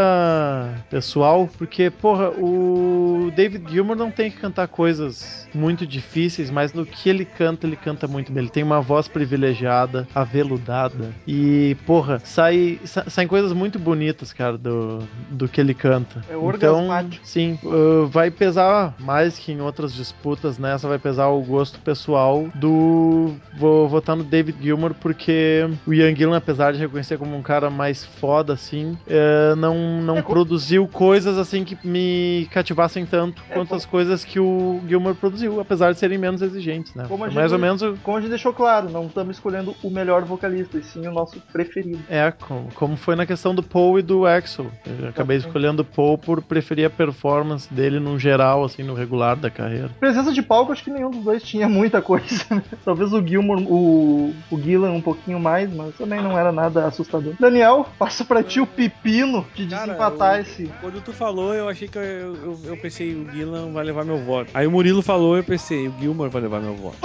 Speaker 4: pessoal. Porque, porra, o David Gilmour não tem que cantar coisas muito difíceis. Mas no que ele canta, ele canta muito bem. Ele tem uma voz privilegiada, aveludada. E, porra, sai, sa- saem coisas muito bonitas, cara, do, do que ele canta.
Speaker 2: É
Speaker 4: então, sim, uh, vai pesar mais que em outras disputas nessa, vai pesar o gosto pessoal do. Vou votar no David Gilmour porque o Ian Gillan, apesar de reconhecer como um cara mais foda, assim, eh, não, não
Speaker 2: É,
Speaker 4: produziu coisas assim que me cativassem tanto
Speaker 2: É,
Speaker 4: quanto as coisas que o Gilmour produziu, apesar de serem menos exigentes, né?
Speaker 2: Como a
Speaker 4: É
Speaker 2: gente-
Speaker 4: mais ou menos o-
Speaker 2: Como a gente deixou claro, não estamos escolhendo o melhor vocalista, e sim o nosso preferido.
Speaker 4: É, como, como foi na questão do Paul e do Axel. Eu acabei escolhendo o Paul por preferir a performance dele no geral, assim, no regular da carreira.
Speaker 2: Presença de palco, acho que nenhum dos dois tinha muita coisa. né? [laughs] Talvez o Gilmore, o, o Gillan um pouquinho mais, mas também não era nada assustador. Daniel, passo pra ti o pepino de
Speaker 5: Cara,
Speaker 2: desempatar esse.
Speaker 5: Quando tu falou, eu achei que eu, eu, eu pensei, o Gillan vai levar meu voto. Aí o Murilo falou, eu pensei, o Gilmore vai levar meu voto.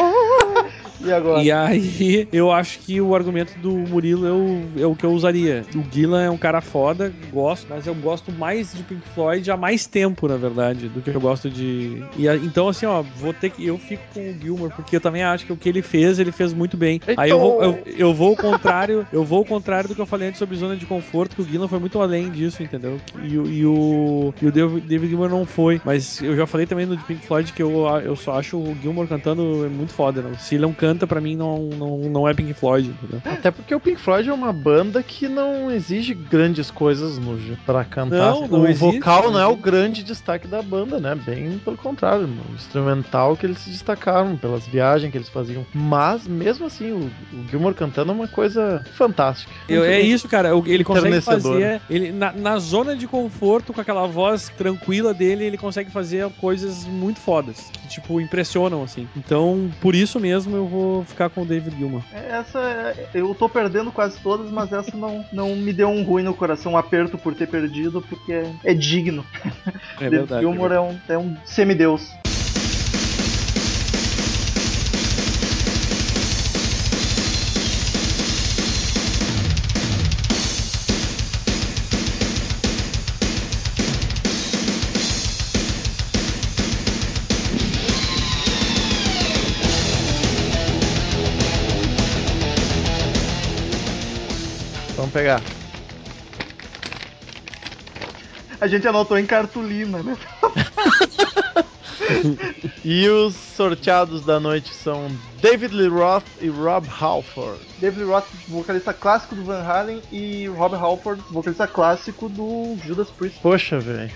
Speaker 2: E agora?
Speaker 5: E aí, eu acho que o argumento do Murilo é o, é o que eu usaria. O Gillan é um cara foda, gosto, mas eu gosto mais de Pink Floyd há mais tempo, na verdade, do que eu gosto de. E então, assim, ó, vou ter que. Eu fico com o Gilmore, porque eu também acho que o que ele fez, ele fez muito bem. Aí eu vou, eu, eu vou ao contrário, [laughs] eu vou ao contrário do que eu falei antes sobre zona de conforto, que o Gillan foi muito além disso, entendeu? E, e o, e o David Gilmour não foi. Mas eu já falei também no Pink Floyd que eu, eu só acho o Gilmour cantando muito foda, não. Se ele não canta, pra mim, não, não, não é Pink Floyd, entendeu?
Speaker 4: Até porque o Pink Floyd é uma banda que não exige grandes coisas no, pra cantar.
Speaker 5: Não, não
Speaker 4: o
Speaker 5: existe,
Speaker 4: vocal
Speaker 5: não
Speaker 4: não é o grande destaque da banda, né? Bem pelo contrário, o instrumental que eles se destacaram pelas viagens que eles faziam. Mas, mesmo assim, o, o Gilmore cantando é uma coisa fantástica.
Speaker 5: Eu- é isso, cara. Ele consegue fazer. Ele, na, na zona de conforto, com aquela voz tranquila dele, ele consegue fazer coisas muito fodas. Que, tipo, impressionam, assim. Então, por isso mesmo, eu vou ficar com o David Gilmour.
Speaker 2: Essa é- eu tô perdendo quase todas, mas essa não, não me deu um ruim no coração, um aperto por ter perdido, porque é, é digno.
Speaker 5: É
Speaker 2: David
Speaker 5: verdade.
Speaker 2: Gilmour é um, é um semideus.
Speaker 4: Pegar.
Speaker 2: A gente anotou em cartolina, né? [laughs]
Speaker 4: E os sorteados da noite são David Lee Roth e Rob Halford.
Speaker 2: David Roth, vocalista clássico do Van Halen, e Rob Halford, vocalista clássico do Judas Priest.
Speaker 4: Poxa, velho.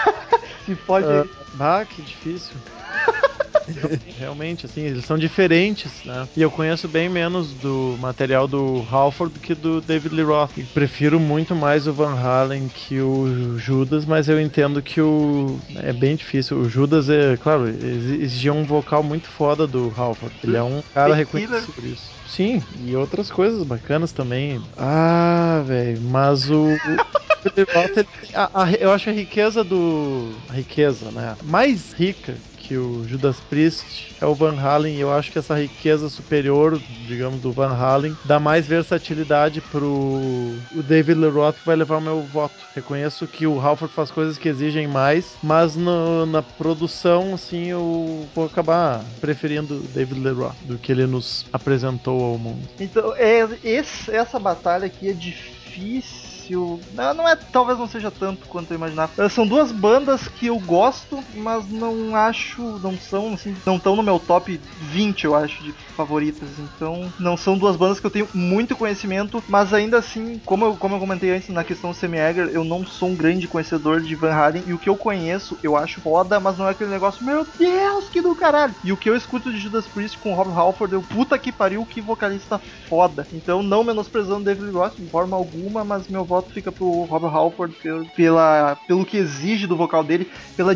Speaker 4: [laughs]
Speaker 2: Se pode.
Speaker 4: Ah, ah, que difícil. [laughs] [laughs] Realmente, assim, eles são diferentes, né? E eu conheço bem menos do material do Halford do que do David Lee Roth. E prefiro muito mais o Van Halen que o Judas, mas eu entendo que o. É bem difícil. O Judas é, claro, exi- exigia um vocal muito foda do Halford. Ele é um cara reconhecido por isso. Sim, e outras coisas bacanas também. Ah, velho, mas o. o [laughs] David Roth, ele tem a- a- eu acho a riqueza do. A riqueza, né? Mais rica que o Judas Priest é o Van Halen e eu acho que essa riqueza superior, digamos, do Van Halen dá mais versatilidade pro o David Lee Roth vai levar o meu voto. Reconheço que o Halford faz coisas que exigem mais, mas no- na produção, assim, eu vou acabar preferindo o David Lee Roth do que ele nos apresentou ao mundo.
Speaker 2: Então, é, esse- essa batalha aqui é difícil. Não, não é, talvez não seja tanto quanto eu imaginava. São duas bandas que eu gosto, mas não acho, não são, assim, não estão no meu top 20, eu acho, de favoritas. Então, não são duas bandas que eu tenho muito conhecimento, mas ainda assim, como eu, como eu comentei antes na questão do Sammy eu não sou um grande conhecedor de Van Halen e o que eu conheço, eu acho foda, mas não é aquele negócio, meu Deus, que do caralho. E o que eu escuto de Judas Priest com Rob Halford, eu puta que pariu, que vocalista foda. Então, não menosprezando David Roth de forma alguma, mas meu voto fica pro Rob Halford pe- pela, pelo que exige do vocal dele, pela,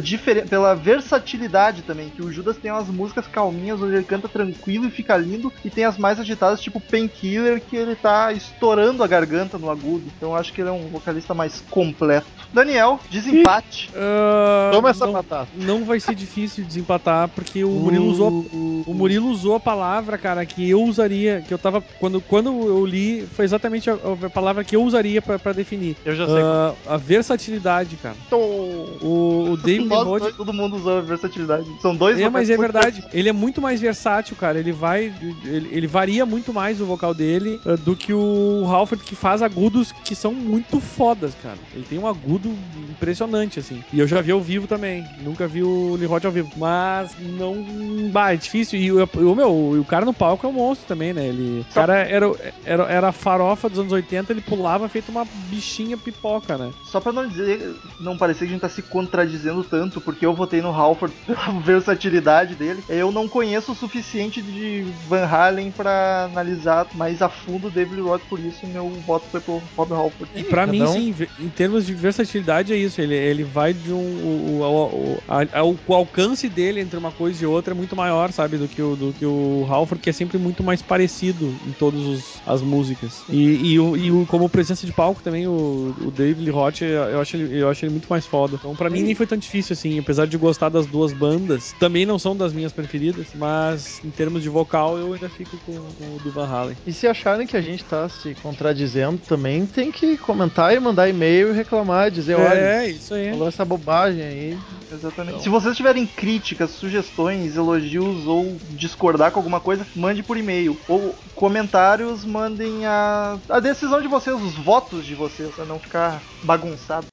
Speaker 2: pela versatilidade também, que o Judas tem umas músicas calminhas onde ele canta tranquilo e fica lindo, e tem as mais agitadas, tipo Painkiller, que ele tá estourando a garganta no agudo. Então, eu acho que ele é um vocalista mais completo. Daniel, desempate.
Speaker 5: Ah,
Speaker 4: Toma essa
Speaker 5: não,
Speaker 4: batata.
Speaker 5: não vai ser difícil desempatar, porque o [laughs] Murilo usou. O Murilo usou a palavra, cara, que eu usaria, que eu tava. Quando, quando eu li, foi exatamente a, a palavra que eu usaria pra, pra definir.
Speaker 4: Eu já sei.
Speaker 5: Ah, a versatilidade, cara. O, o [laughs] David
Speaker 2: Nós dois, todo mundo usou a versatilidade. São dois
Speaker 5: É, mas é verdade. Ele é muito mais versátil, cara. Ele vai. Ele, ele varia muito mais o vocal dele eh, do que o Halford, que faz agudos que são muito fodas, cara. Ele tem um agudo impressionante, assim. E eu já vi ao vivo também. Nunca vi o Lee Roth ao vivo. Mas não. Bah, é difícil. E o, meu, o cara no palco é um monstro também, né? Ele. O cara era, era, era farofa dos anos 80, ele pulava feito uma bichinha pipoca, né?
Speaker 2: Só pra não dizer, não parecer que a gente tá se contradizendo tanto, porque eu votei no Halford [laughs] pela versatilidade dele, eu não conheço o suficiente de Van Halen pra analisar mais a fundo o David Roth, por isso meu voto foi pro Rob Halford.
Speaker 5: E pra mim, sim, em termos de versatilidade é isso. Ele, ele vai de um. O, o, o, a- o- o alcance dele entre uma coisa e outra é muito maior, sabe? Do que o, do que o Halford, que é sempre muito mais parecido em todas as músicas. E, e, o, e o- como presença de palco também, o, o David Roth, eu acho, ele, eu acho ele muito mais foda. Então, pra mim, nem foi tão difícil assim. Apesar de gostar das duas bandas, também não são das minhas preferidas, mas em termos de vocal, eu ainda fico com o do Van Halen.
Speaker 4: E se acharem que a gente tá se contradizendo também, tem que comentar e mandar e-mail e reclamar, dizer, olha,
Speaker 5: É, isso aí.
Speaker 4: falou essa bobagem aí.
Speaker 2: Exatamente. Se vocês tiverem críticas, sugestões, elogios ou discordar com alguma coisa, mande por e-mail. Ou comentários, mandem a, a decisão de vocês, os votos de vocês, pra não ficar bagunçado.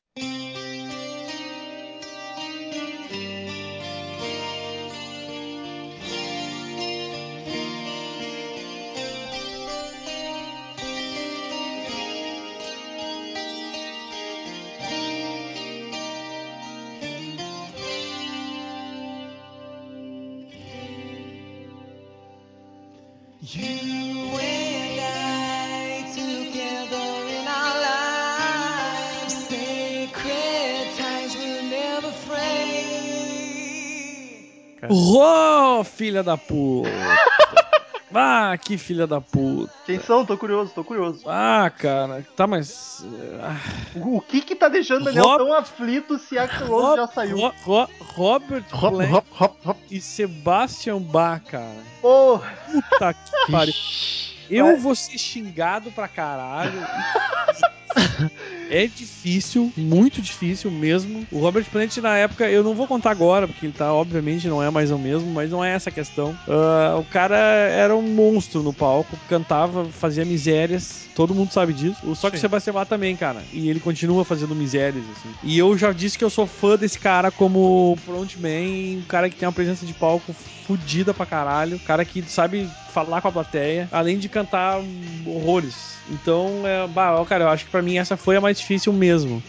Speaker 6: Fray.
Speaker 5: Rô, filha da puta! [laughs] Ah, que filha da puta!
Speaker 2: Quem são? Tô curioso, tô curioso.
Speaker 5: Ah, cara, tá, mas. ah,
Speaker 2: O que que tá deixando o Daniel
Speaker 5: Rob-
Speaker 2: tão aflito se Axel Rose já saiu?
Speaker 5: Ro- Ro- Robert
Speaker 4: Hop,
Speaker 5: Plant
Speaker 4: hop, hop, hop.
Speaker 5: e Sebastian Bach, cara.
Speaker 2: Pô,
Speaker 5: Puta que pariu. [laughs] Eu vou ser xingado pra caralho. [laughs] É difícil, muito difícil mesmo. O Robert Plant, na época, eu não vou contar agora, porque ele tá, obviamente, não é mais o mesmo, mas não é essa a questão. Ah, o cara era um monstro no palco, cantava, fazia misérias, todo mundo sabe disso. Só que o. Sebastião Bach também, cara. E ele continua fazendo misérias, assim. E eu já disse que eu sou fã desse cara como frontman, um cara que tem uma presença de palco fodida pra caralho, cara que sabe falar com a plateia, além de cantar horrores. Então, é, bah, cara, eu acho que pra mim essa foi a mais difícil mesmo.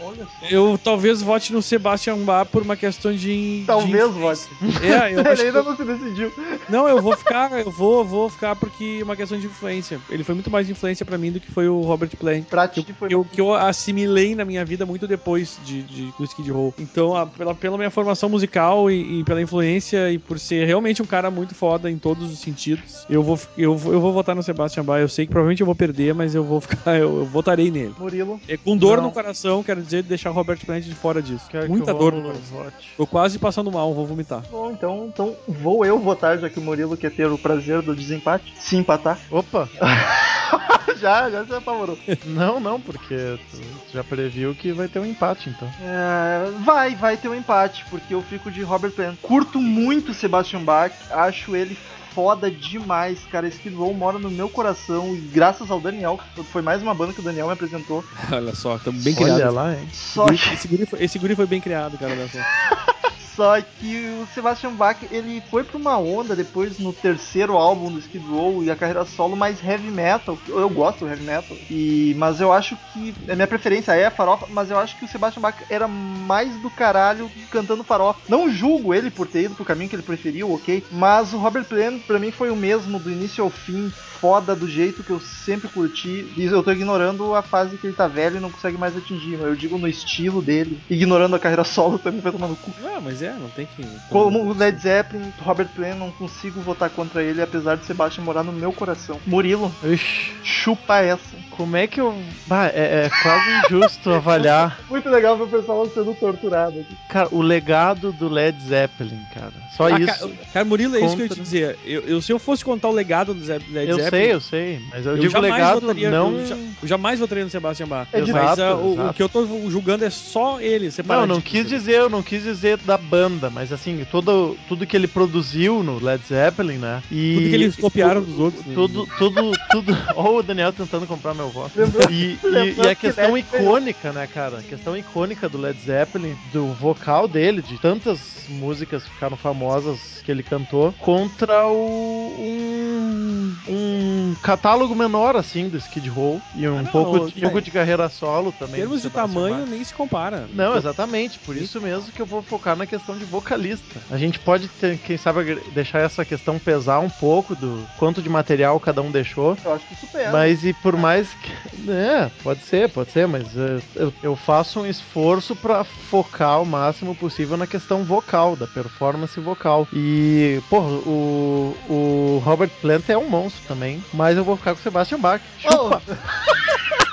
Speaker 5: Eu talvez vote no Sebastian Bach por uma questão de.
Speaker 2: Talvez
Speaker 5: de
Speaker 2: vote.
Speaker 5: É, eu [laughs]
Speaker 2: Ele ainda
Speaker 5: que,
Speaker 2: não se decidiu.
Speaker 5: Não, eu vou ficar, eu vou, vou ficar porque é uma questão de influência. Ele foi muito mais influência pra mim do que foi o Robert Plant.
Speaker 2: Pra ti
Speaker 5: Que
Speaker 2: foi.
Speaker 5: eu, que eu assimilei na minha vida muito depois de, de do Skid Row. Então, a- pela, pela minha formação musical e, e pela influência e por ser realmente um cara muito foda em todos os sentidos, eu vou, eu, vou- eu vou votar no Sebastian Bach. Eu sei que provavelmente eu vou perder, mas eu vou ficar, [laughs] eu, eu votarei nele.
Speaker 2: Murilo.
Speaker 5: É, com dor
Speaker 4: Não.
Speaker 5: no coração, quero dizer, deixar o Robert Plant de fora disso.
Speaker 4: Quero
Speaker 5: Muita dor no coração.
Speaker 4: vote.
Speaker 5: Tô quase passando mal, vou vomitar.
Speaker 2: Bom, então, então vou eu votar, já que o Murilo quer ter o prazer do desempate. Se empatar. [laughs]
Speaker 4: Opa! [laughs]
Speaker 2: já, já se apavorou.
Speaker 4: Não, não, porque tu já previu que vai ter um empate, então.
Speaker 2: É, vai, vai ter um empate, porque eu fico de Robert Plant. Curto muito Sebastian Bach, acho ele foda demais, cara. Skid Row mora no meu coração e graças ao Daniel, foi mais uma banda que o Daniel me apresentou. [laughs]
Speaker 5: Olha só, tá bem
Speaker 4: Olha
Speaker 5: criado.
Speaker 4: lá, hein?
Speaker 2: Só que,
Speaker 5: Esse guri, foi, esse guri foi bem criado, cara. Olha só. [laughs]
Speaker 2: só que o Sebastian Bach, ele foi pra uma onda depois no terceiro álbum do Skid Row e a carreira solo mais heavy metal. Eu gosto do heavy metal, e mas eu acho que a minha preferência é a farofa, mas eu acho que o Sebastian Bach era mais do caralho cantando farofa. Não julgo ele por ter ido pro caminho que ele preferiu, ok? Mas o Robert Plant pra mim foi o mesmo do início ao fim, foda do jeito que eu sempre curti. E eu tô ignorando a fase que ele tá velho e não consegue mais atingir. Eu digo no estilo dele, ignorando a carreira solo também vai tomar no cu.
Speaker 5: Mas é, não tem que.
Speaker 2: Como o Led Zeppelin, Robert Plant, não consigo votar contra ele, apesar de Sebastian morar no meu coração. Murilo,
Speaker 4: Ixi,
Speaker 2: chupa essa.
Speaker 4: como é que eu. Bah, é, é quase injusto avaliar. [laughs]
Speaker 2: Muito legal ver o pessoal sendo torturado aqui.
Speaker 4: Cara, o legado do Led Zeppelin, cara. Só
Speaker 5: Ah,
Speaker 4: isso.
Speaker 5: Cara, cara, Murilo, é isso que eu ia te dizer. Eu, eu- se eu fosse contar o legado do Zé- Led
Speaker 4: eu
Speaker 5: Zeppelin.
Speaker 4: sei, eu sei. Mas eu,
Speaker 5: eu
Speaker 4: digo legado,
Speaker 5: votaria,
Speaker 4: não.
Speaker 5: eu, ja- eu jamais votaria no Sebastian Bach.
Speaker 2: É
Speaker 5: mas
Speaker 4: Exato,
Speaker 5: ah, o, o que eu tô julgando é só ele,
Speaker 4: Não, não quis dizer, eu não quis dizer da banda, mas assim, todo, tudo que ele produziu no Led Zeppelin, né? E
Speaker 5: Tudo que eles copiaram dos outros. né?
Speaker 4: Tudo, tudo, tudo. [laughs] Ó, o Daniel tentando comprar meu voto. E, e- e a
Speaker 2: que
Speaker 4: questão
Speaker 2: Led
Speaker 4: icônica, né, cara? A questão icônica do Led Zeppelin, do vocal dele, de tantas músicas que ficaram famosas que ele cantou, contra o. um. um catálogo menor, assim, do Skid Row. E um
Speaker 5: Ah, não,
Speaker 4: pouco,
Speaker 5: não,
Speaker 4: pouco
Speaker 5: é.
Speaker 4: de carreira solo
Speaker 5: Em
Speaker 4: também.
Speaker 5: termos
Speaker 4: do
Speaker 5: de tamanho, nem se compara.
Speaker 4: Não, exatamente. Por isso mesmo que eu vou focar na questão de vocalista. A gente pode, ter, quem sabe, deixar essa questão pesar um pouco do quanto de material cada um deixou.
Speaker 2: Eu acho que supera.
Speaker 4: Mas e por mais que. É, pode ser, pode ser, mas é, eu, eu faço um esforço pra focar o máximo possível na questão vocal, da performance vocal. E, pô, o, o Robert Plant é um monstro também, mas eu vou ficar com o Sebastian Bach. Chupa, [laughs]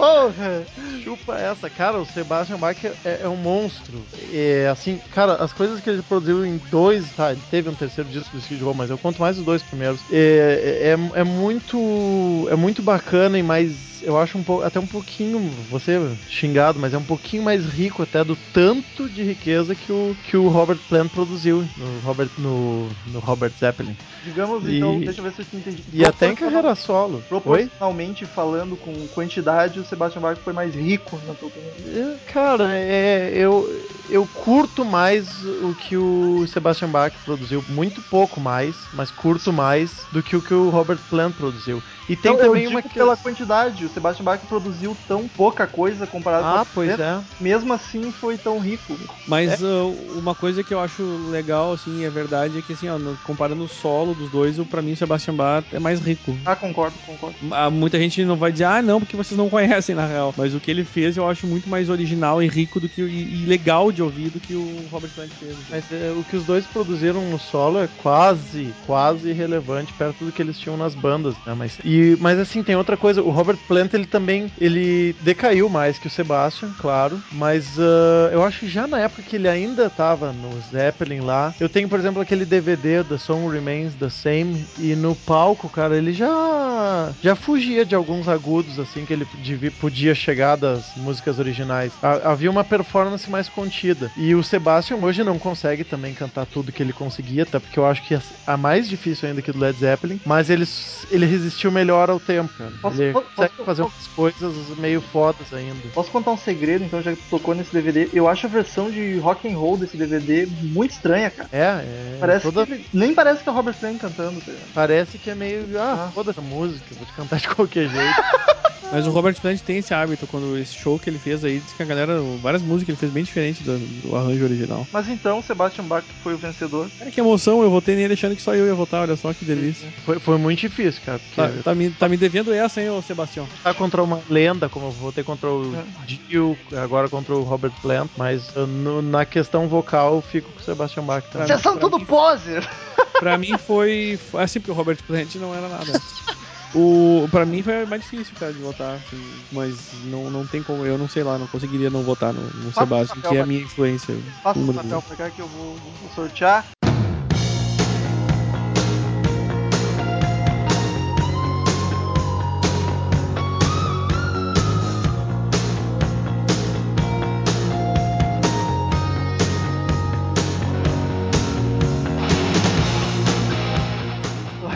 Speaker 2: Porra!
Speaker 4: chupa essa, cara, o Sebastian Bach é, é um monstro. É, assim, cara, as coisas que ele produziu em dois, tá, ele teve um terceiro disco do Skid Row, mas eu conto mais os dois primeiros. É, é, é muito é muito bacana e mais eu acho um pouco até um pouquinho, você xingado, mas é um pouquinho mais rico até do tanto de riqueza que o que o Robert Plant produziu no Robert no, no Robert Zeppelin.
Speaker 2: Digamos,
Speaker 4: E-
Speaker 2: então, deixa eu ver se eu entendi.
Speaker 4: E até em carreira solo. Oi?
Speaker 2: Proporcionalmente falando com quantidade, o Sebastian Bach foi mais rico na tua opinião.
Speaker 4: É, Cara, é, eu, eu curto mais o que o Sebastian Bach produziu, muito pouco mais, mas curto mais do que o que o Robert Plant produziu. E tem
Speaker 2: Então,
Speaker 4: também
Speaker 2: eu
Speaker 4: uma que
Speaker 2: pela quantidade. O Sebastian Bach produziu tão pouca coisa comparado
Speaker 4: Ah,
Speaker 2: com
Speaker 4: pois é.
Speaker 2: Mesmo assim, foi tão rico.
Speaker 5: Mas uh, uma coisa que eu acho legal, assim, é verdade, é que, assim, ó, comparando o solo dos dois, o, pra mim o Sebastian Bach é mais rico.
Speaker 2: Ah, concordo, concordo.
Speaker 5: Ah, Muita gente não vai dizer, ah, não, porque vocês não conhecem na real. Mas o que ele fez eu acho muito mais original e rico do que e, e legal de ouvir do que o Robert Plant fez. assim.
Speaker 4: Mas é, o que os dois produziram no solo é quase, quase irrelevante perto do que eles tinham nas bandas, né? Mas, e, mas assim, tem outra coisa, o Robert Plant, ele também, ele decaiu mais que o Sebastian, claro, mas ah, eu acho que já na época que ele ainda tava no Zeppelin lá, eu tenho, por exemplo, aquele DVD, The Song Remains the Same, e no palco, cara, ele já, já fugia de alguns agudos, assim, que ele podia chegar das músicas originais. Ha- havia uma performance mais contida. E o Sebastian hoje não consegue também cantar tudo que ele conseguia, até porque eu acho que a mais difícil ainda que do Led Zeppelin, mas ele, ele resistiu melhor ao tempo, cara.
Speaker 2: Posso-
Speaker 4: ele
Speaker 2: posso-
Speaker 4: fazer umas coisas meio fodas ainda.
Speaker 2: Posso contar um segredo, então, já que tu tocou nesse DVD? Eu acho a versão de rock and roll desse DVD muito estranha, cara.
Speaker 4: É, é.
Speaker 2: Parece
Speaker 4: toda-
Speaker 2: que nem parece que é o Robert Plant cantando, tá?
Speaker 4: Parece que é meio. Ah,
Speaker 2: Ah.
Speaker 4: foda essa música, vou te cantar de qualquer jeito. [laughs]
Speaker 5: Mas o Robert Plant tem esse hábito, quando esse show que ele fez aí, diz que a galera, várias músicas ele fez bem diferente do, do arranjo original.
Speaker 2: Mas então, Sebastian Bach foi o vencedor.
Speaker 5: Cara, que emoção, eu votei nele achando que só eu ia votar, olha só que delícia.
Speaker 4: Foi, foi muito difícil, cara. Porque
Speaker 5: Tá, tá me, tá me devendo essa, hein, ô Sebastião?
Speaker 4: Tá contra uma lenda, como eu votei contra o
Speaker 2: É.
Speaker 4: Dio, agora contra o Robert Plant, mas uh, no- na questão vocal eu fico com o Sebastian Bach também.
Speaker 2: Vocês são tudo
Speaker 5: mim-
Speaker 2: poser!
Speaker 5: Pra mim foi. Assim, porque o Robert Plant não era nada. O, pra mim foi mais difícil, cara, de votar, assim, mas não, não tem como, eu não sei lá, não conseguiria não votar no, no
Speaker 2: Passa o
Speaker 5: Sebastian,
Speaker 2: papel,
Speaker 5: que é a minha influência.
Speaker 2: Passa o
Speaker 5: das-
Speaker 2: papel pra cá que eu vou, vou sortear.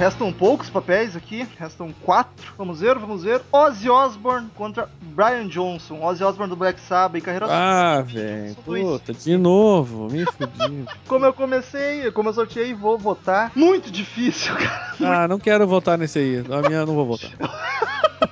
Speaker 2: Restam poucos papéis aqui, restam quatro. Vamos ver, vamos ver. Ozzy Osbourne contra Brian Johnson. Ozzy Osbourne do Black Sabbath e carreira
Speaker 5: Ah, velho, puta, de novo, me fudi. [laughs]
Speaker 2: Como eu comecei, como eu sorteei, vou votar. Muito difícil, [laughs] cara.
Speaker 5: Ah, não quero votar nesse aí, a minha eu não vou votar. [laughs]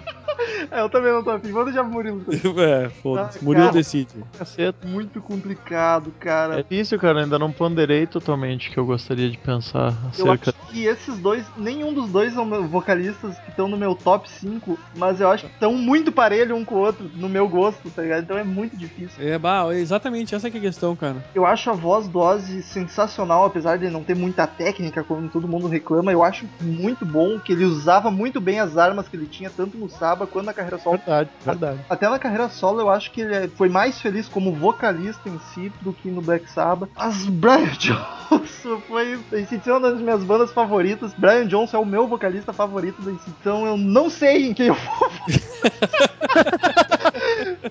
Speaker 2: É, eu também não tô afim. Vou deixar pro Murilo. [laughs]
Speaker 5: É, foda-se,
Speaker 2: Ah,
Speaker 5: Murilo
Speaker 2: cara.
Speaker 5: decide.
Speaker 4: Caceta.
Speaker 2: Muito complicado, cara.
Speaker 4: É difícil, cara, ainda não ponderei totalmente o que eu gostaria de pensar
Speaker 2: Eu
Speaker 4: acerca.
Speaker 2: acho que esses dois, nenhum dos dois são vocalistas que estão no meu top 5, mas eu acho que estão muito parelho um com o outro, no meu gosto, tá ligado? Então é muito difícil.
Speaker 5: É, bah, exatamente essa que é a questão, cara.
Speaker 2: Eu acho a voz do Ozzy sensacional, apesar de não ter muita técnica, como todo mundo reclama. Eu acho muito bom que ele usava muito bem as armas que ele tinha, tanto no Saba quanto na carreira solo.
Speaker 4: Verdade, verdade.
Speaker 2: Até na carreira solo eu acho que ele é- foi mais feliz como vocalista em si do que no Black Sabbath. As [laughs] Brian Johnson foi esse é uma das minhas bandas favoritas. Brian Johnson é o meu vocalista favorito da. Então eu não sei em quem eu vou. [laughs]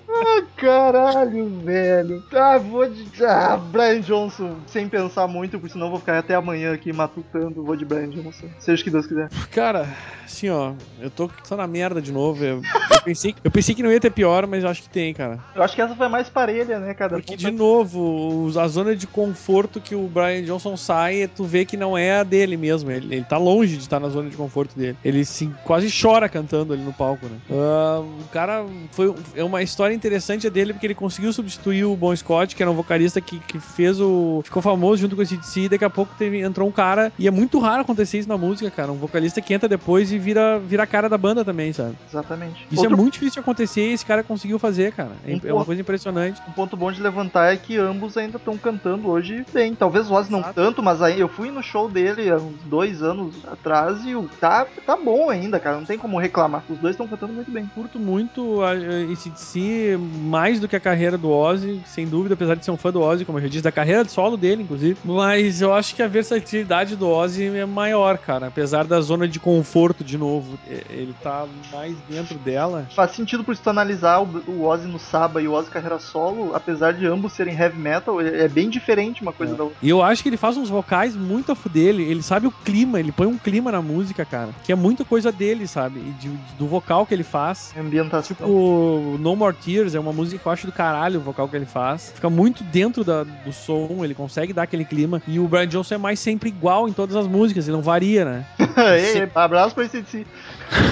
Speaker 2: ah, caralho, velho. Ah, vou de. Ah, Brian Johnson, sem pensar muito, porque senão eu vou ficar até amanhã aqui matutando. Vou de Brian Johnson. Seja o que Deus quiser.
Speaker 5: Cara, assim, ó, eu tô só na merda de novo. Eu, pensei, eu pensei que não ia ter pior, mas acho que tem, cara.
Speaker 2: Eu acho que essa foi mais parelha, né, cada
Speaker 5: Porque, de novo, os- a zona de conforto que o Brian Johnson sai, tu vê que não é a dele mesmo. Ele, ele tá longe de estar na zona de conforto dele. Ele se, quase chora cantando ali no palco, né? Ah, o cara foi é uma história interessante a dele porque ele conseguiu substituir o Bon Scott, que era um vocalista que, que fez o. ficou famoso junto com esse DC, e daqui a pouco teve, entrou um cara. E é muito raro acontecer isso na música, cara. Um vocalista que entra depois e vira, vira a cara da banda também, sabe?
Speaker 2: Exatamente.
Speaker 5: Isso
Speaker 2: Outro
Speaker 5: é muito difícil de acontecer e esse cara conseguiu fazer, cara. É,
Speaker 2: Um
Speaker 5: é uma
Speaker 2: ponto.
Speaker 5: coisa impressionante.
Speaker 2: Um ponto bom de levantar é que ambos ainda estão cantando hoje bem. Talvez o Ozzy não
Speaker 5: Exato.
Speaker 2: tanto, mas aí eu fui no show dele há uns dois anos atrás e o tá, tá bom ainda, cara. Não tem como reclamar. Os dois estão cantando muito bem.
Speaker 5: curto muito a- esse DC mais do que a carreira do Ozzy, sem dúvida, apesar de ser um fã do Ozzy, como eu já disse, da carreira de solo dele, inclusive. Mas eu acho que a versatilidade do Ozzy é maior, cara. Apesar da zona de conforto, de novo, ele tá mais dentro dela.
Speaker 2: Faz sentido por se tu analisar o, o Ozzy no Saba e o Ozzy carreira solo, apesar de ambos serem heavy metal, é, é bem diferente uma coisa da outra.
Speaker 5: E eu acho que ele faz uns vocais muito a fuder. Ele, ele sabe o clima, ele põe um clima na música, cara. Que é muita coisa dele, sabe? E de- do vocal que ele faz.
Speaker 2: Ambientação.
Speaker 5: Tipo, No More Tears é uma música que eu acho do caralho o vocal que ele faz. Fica muito dentro da- do som, ele consegue dar aquele clima. E o Brian Johnson é mais sempre igual em todas as músicas, ele não varia, né? [laughs]
Speaker 2: Ei, abraço pra esse.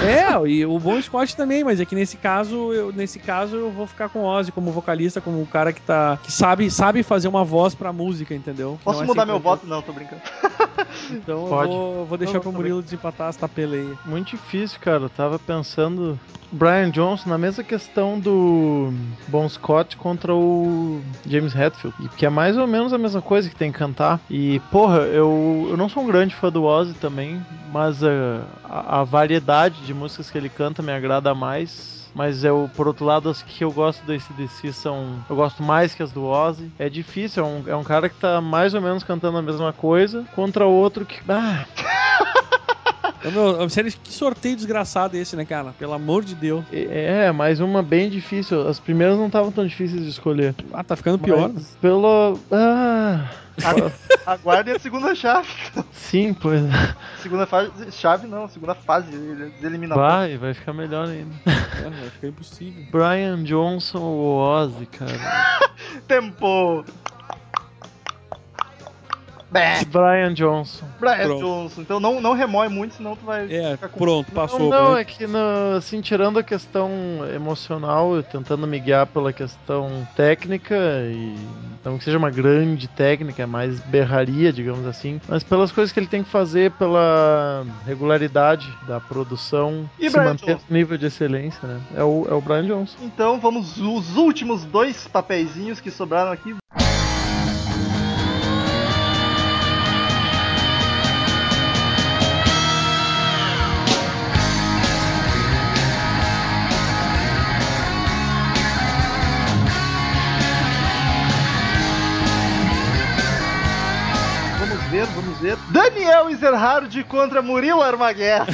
Speaker 5: É, e o Bon Scott também, mas é que nesse caso, eu, nesse caso eu vou ficar com o Ozzy como vocalista, como o cara que tá que sabe, sabe fazer uma voz pra música, entendeu?
Speaker 2: Posso
Speaker 5: não é
Speaker 2: mudar meu voto? Não, tô brincando. [laughs]
Speaker 5: Então
Speaker 4: Pode.
Speaker 5: eu vou, vou deixar
Speaker 2: Não,
Speaker 5: pro Murilo desempatar essa peleia.
Speaker 4: Muito difícil, cara. Eu tava pensando. Brian Johnson na mesma questão do Bon Scott contra o James Hetfield. Que é mais ou menos a mesma coisa que tem que cantar. E, porra, eu, eu não sou um grande fã do Ozzy também, mas uh, a, a variedade de músicas que ele canta me agrada mais. Mas eu, por outro lado, as que eu gosto do ACDC são. Eu gosto mais que as do Ozzy. É difícil, é um, é um cara que tá mais ou menos cantando a mesma coisa contra outro que. Ah, [laughs]
Speaker 5: meu, sério, que sorteio desgraçado esse, né, cara? Pelo amor de Deus.
Speaker 4: É, mais uma bem difícil. As primeiras não estavam tão difíceis de escolher.
Speaker 5: Ah, tá ficando pior. né?
Speaker 4: Mas Pelo. Ah.
Speaker 2: Aguardem a segunda chave.
Speaker 4: Sim, pois.
Speaker 2: Segunda fase. Chave não, segunda fase. Eles eliminatórios.
Speaker 4: Vai, vai ficar melhor ainda.
Speaker 5: É, vai ficar impossível.
Speaker 4: Brian Johnson ou Ozzy, cara? [laughs]
Speaker 2: Tempo!
Speaker 4: Brian Johnson.
Speaker 2: Brian
Speaker 5: Pronto.
Speaker 2: Johnson. Então não, não remói muito, senão tu vai
Speaker 5: É,
Speaker 2: ficar com.
Speaker 5: pronto, passou.
Speaker 4: não, não, é que no- assim, tirando a questão emocional, eu tentando me guiar pela questão técnica, e não que seja uma grande técnica, é mais berraria, digamos assim, mas pelas coisas que ele tem que fazer, pela regularidade da produção,
Speaker 2: E
Speaker 4: se
Speaker 2: Brian
Speaker 4: manter
Speaker 2: Johnson?
Speaker 4: nível de excelência, né? É o, é o Brian Johnson.
Speaker 2: Então vamos os últimos dois papeizinhos que sobraram aqui. Daniel Ezerhard contra Murilo Armaguer. [laughs]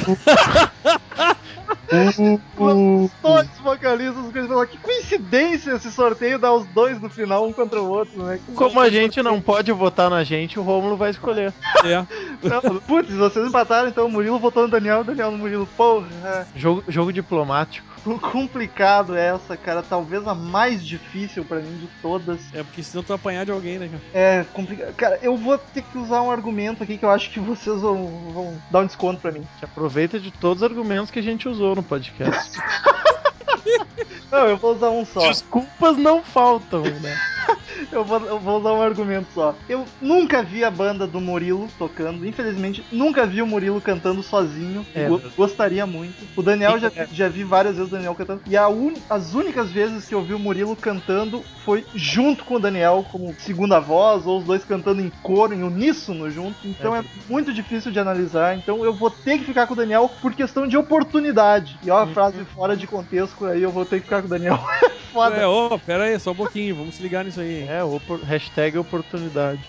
Speaker 2: Os dois vocalistas. Que coincidência esse sorteio dar os dois no final, um contra o outro, né?
Speaker 4: Como a gente não pode votar na gente, o Rômulo vai escolher.
Speaker 5: É. [laughs]
Speaker 2: Não, Putz, vocês empataram, então o Murilo votou no Daniel, o Daniel no Murilo. Porra,
Speaker 4: Jogo, jogo diplomático.
Speaker 2: É complicado essa, cara. Talvez a mais difícil pra mim de todas.
Speaker 5: É porque senão tu apanhar de alguém, né, cara?
Speaker 2: É complicado. Cara, eu vou ter que usar um argumento aqui que eu acho que vocês vão, vão dar um desconto pra mim.
Speaker 4: Te aproveita de todos os argumentos que a gente usou no podcast. [laughs]
Speaker 2: Não, eu vou usar um só.
Speaker 4: Desculpas não faltam, né? [laughs]
Speaker 2: Eu vou, eu vou usar um argumento só. Eu nunca vi a banda do Murilo tocando. Infelizmente, nunca vi o Murilo cantando sozinho.
Speaker 4: É,
Speaker 2: gostaria muito. O Daniel já,
Speaker 4: É.
Speaker 2: já vi várias vezes o Daniel cantando. E un- as únicas vezes que eu vi o Murilo cantando foi junto com o Daniel, como segunda voz, ou os dois cantando em coro, em uníssono junto. Então é, muito difícil de analisar. Então eu vou ter que ficar com o Daniel por questão de oportunidade. E ó, a
Speaker 4: Uhum.
Speaker 2: frase fora de contexto aí, eu vou ter que ficar com o Daniel. [laughs] Foda.
Speaker 5: É, ô, pera aí, só um pouquinho, vamos se ligar nisso aí.
Speaker 4: É, opor- hashtag oportunidade. [laughs]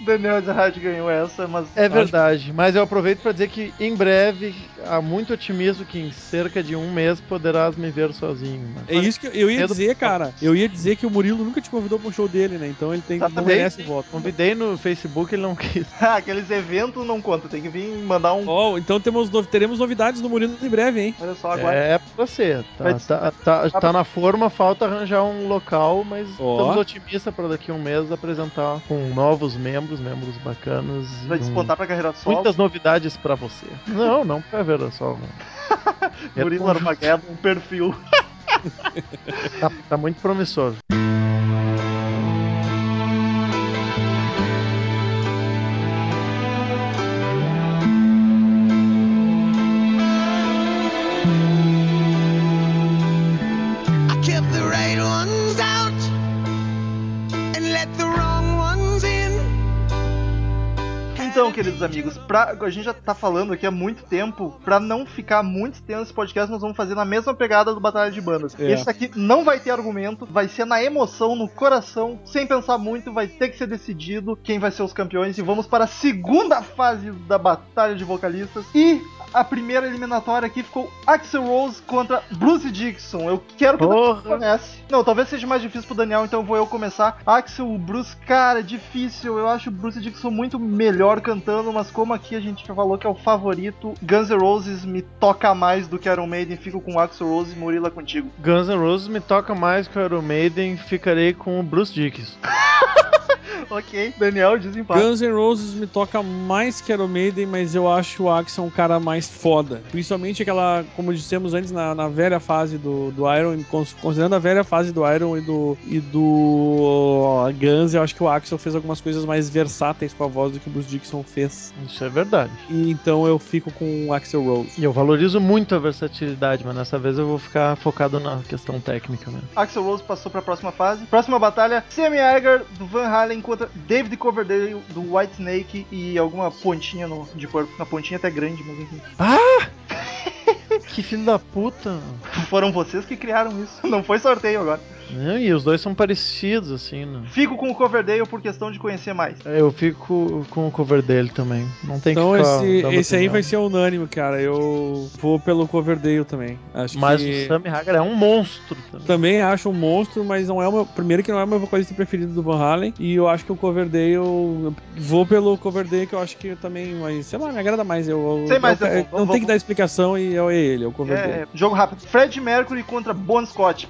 Speaker 4: [laughs]
Speaker 2: Daniel Ezerhard ganhou essa, mas.
Speaker 4: É verdade, mas eu aproveito pra dizer que em breve, há muito otimismo que em cerca de um mês poderás me ver sozinho. mas-
Speaker 5: É isso que eu- eu ia
Speaker 4: Pedro-
Speaker 5: dizer, cara. Eu ia dizer que o Murilo nunca te convidou pro show dele, né? Então ele tem não
Speaker 2: Exatamente.
Speaker 5: merece o voto.
Speaker 4: Convidei no Facebook, ele não quis. [laughs]
Speaker 2: Aqueles eventos não conta, tem que vir mandar um.
Speaker 5: Ó, então temos no- teremos novidades do Murilo em breve, hein?
Speaker 2: Olha só agora.
Speaker 4: É pra você. Tá,
Speaker 2: Mas-
Speaker 4: tá, tá, tá na forma, falta arranjar um local, mas
Speaker 5: Ó.
Speaker 4: estamos otimistas pra daqui a um mês apresentar com novos membros, membros bacanas.
Speaker 2: Vai
Speaker 4: um-
Speaker 2: despontar pra carreira solo.
Speaker 4: Muitas novidades pra você. Não, não pra só. [laughs] É
Speaker 2: Murilo
Speaker 4: conjunto.
Speaker 2: Armageddon, um perfil. [laughs]
Speaker 4: Tá, tá muito promissor.
Speaker 2: Queridos amigos, pra, a gente já tá falando aqui há muito tempo. Pra não ficar muito tempo esse podcast, nós vamos fazer na mesma pegada do Batalha de Bandas.
Speaker 5: É.
Speaker 2: Esse aqui não vai ter argumento, vai ser na emoção, no coração, sem pensar muito, vai ter que ser decidido quem vai ser os campeões. E vamos para a segunda fase da Batalha de Vocalistas. E a primeira eliminatória aqui ficou Axel Rose contra Bruce Dixon. Eu quero que
Speaker 4: Porra.
Speaker 2: comece. Não, talvez seja mais difícil pro Daniel, então vou eu começar. Axel, Bruce, cara, é difícil. Eu acho o Bruce Dixon muito melhor cantando, mas como aqui a gente já falou que é o favorito, Guns N' Roses me toca mais do que Iron Maiden. Fico com Axel Rose e Murila contigo.
Speaker 4: Guns N' Roses me toca mais que o Iron Maiden, ficarei com o Bruce Dickinson. [laughs]
Speaker 2: ok, Daniel, desempate.
Speaker 5: Guns N' Roses me toca mais que Iron Maiden, mas eu acho o Axel um cara mais foda. Principalmente aquela, como dissemos antes, na, na velha fase do, do Iron, e cons- considerando a velha fase do Iron e do, e do uh, Guns, eu acho que o Axel fez algumas coisas mais versáteis com a voz do que o Bruce Dixon fez.
Speaker 4: Isso é verdade.
Speaker 5: E então eu fico com o Axel Rose.
Speaker 4: E eu valorizo muito a versatilidade, mas dessa vez eu vou ficar focado na questão técnica mesmo.
Speaker 2: Axel Rose passou pra próxima fase. Próxima batalha: Sammy Hagar do Van Halen contra David Coverdale do White Snake e alguma pontinha no, de corpo. Uma pontinha até grande, mas enfim. [laughs]
Speaker 4: Que filho da puta.
Speaker 2: Foram vocês que criaram isso. Não foi sorteio agora.
Speaker 4: Não, e os dois são parecidos, assim, né?
Speaker 2: Fico com o Coverdale por questão de conhecer mais.
Speaker 4: Eu fico com o cover dele também. Não tem
Speaker 5: Então
Speaker 4: que ficar
Speaker 5: esse, esse aí vai ser unânime, cara. Eu vou pelo Coverdale também. Acho
Speaker 4: Mas
Speaker 5: que...
Speaker 4: o Sammy Hagar é um monstro também.
Speaker 5: Também acho um monstro, mas não é o meu. Primeiro que não é o meu vocalista preferido do Van Halen. E eu acho que o Coverdale. eu Vou pelo Coverdale, que eu acho que também. Mas sei lá, me agrada mais. Eu,
Speaker 2: Sei mais,
Speaker 5: eu-
Speaker 2: é bom.
Speaker 5: não
Speaker 2: Vamos-
Speaker 5: tem que dar explicação e é ele, é o
Speaker 2: É,
Speaker 5: Coverdale.
Speaker 2: é, jogo rápido. Fred Mercury contra Bon Scott.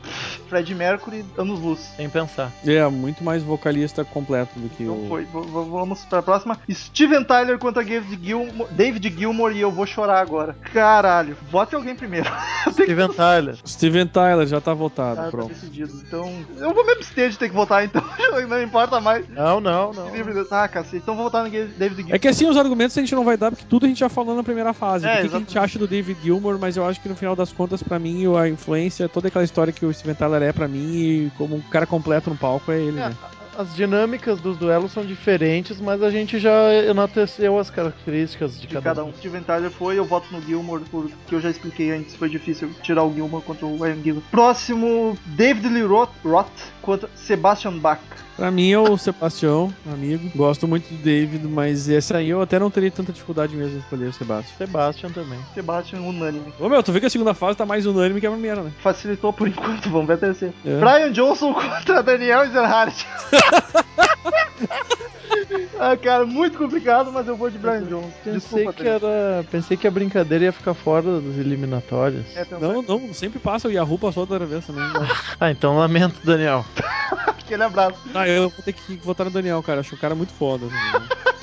Speaker 2: Fred Mercury, anos luz.
Speaker 4: Sem pensar.
Speaker 5: É. muito mais vocalista completo do que
Speaker 2: Não
Speaker 5: o.
Speaker 2: foi. V- vamos pra próxima. Steven Tyler contra David Gilmour, David Gilmour e eu vou chorar agora. Caralho. Vote alguém primeiro. [laughs]
Speaker 4: Steven Tyler.
Speaker 5: Steven Tyler já tá votado,
Speaker 2: Ah, tá
Speaker 5: pronto.
Speaker 2: decidido. Então, eu vou me abster de ter que votar, então. [laughs] não importa mais.
Speaker 4: Não, não, não.
Speaker 2: Ah, cacete. Então vou votar no David Gilmour.
Speaker 5: É que assim, os argumentos a gente não vai dar, porque tudo a gente já falou na primeira fase.
Speaker 2: É,
Speaker 5: o que, que a gente acha do David Gilmour, mas eu acho que no final das contas, pra mim, a influência, toda aquela história que o Steven Tyler é pra mim, e como um cara completo no palco, é ele,
Speaker 4: É,
Speaker 5: né?
Speaker 4: As dinâmicas dos duelos são diferentes, mas a gente já enalteceu as características de,
Speaker 2: de cada um. Steven Tyler foi, eu voto no Gilmour, porque eu já expliquei antes, foi difícil tirar o Gilmour contra o Ian Gilmour. Próximo, David Lee Roth, Roth contra Sebastian Bach.
Speaker 5: Pra mim é o Sebastião, amigo. Gosto muito do David, mas esse aí eu até não teria tanta dificuldade mesmo em escolher o Sebastião.
Speaker 4: Sebastian também.
Speaker 2: Sebastian unânime.
Speaker 5: Ô meu, tu vê que a segunda fase tá mais unânime que a primeira, né?
Speaker 2: Facilitou por [laughs] enquanto, vamos ver a terceira.
Speaker 5: É.
Speaker 2: Brian Johnson [laughs] contra Daniel Ezerhardt. [laughs] ah, cara, muito complicado, mas eu vou de Brian Johnson.
Speaker 4: Pensei
Speaker 2: Desculpa,
Speaker 4: que, era, pensei que a brincadeira ia ficar fora das eliminatórias.
Speaker 2: É,
Speaker 5: Não, não, sempre passa, o Yahoo passou outra vez também.
Speaker 4: Ah, então lamento, Daniel. [laughs]
Speaker 2: Aquele abraço.
Speaker 5: ah, eu vou ter que votar no Daniel, cara. Acho o cara muito foda. assim. [laughs]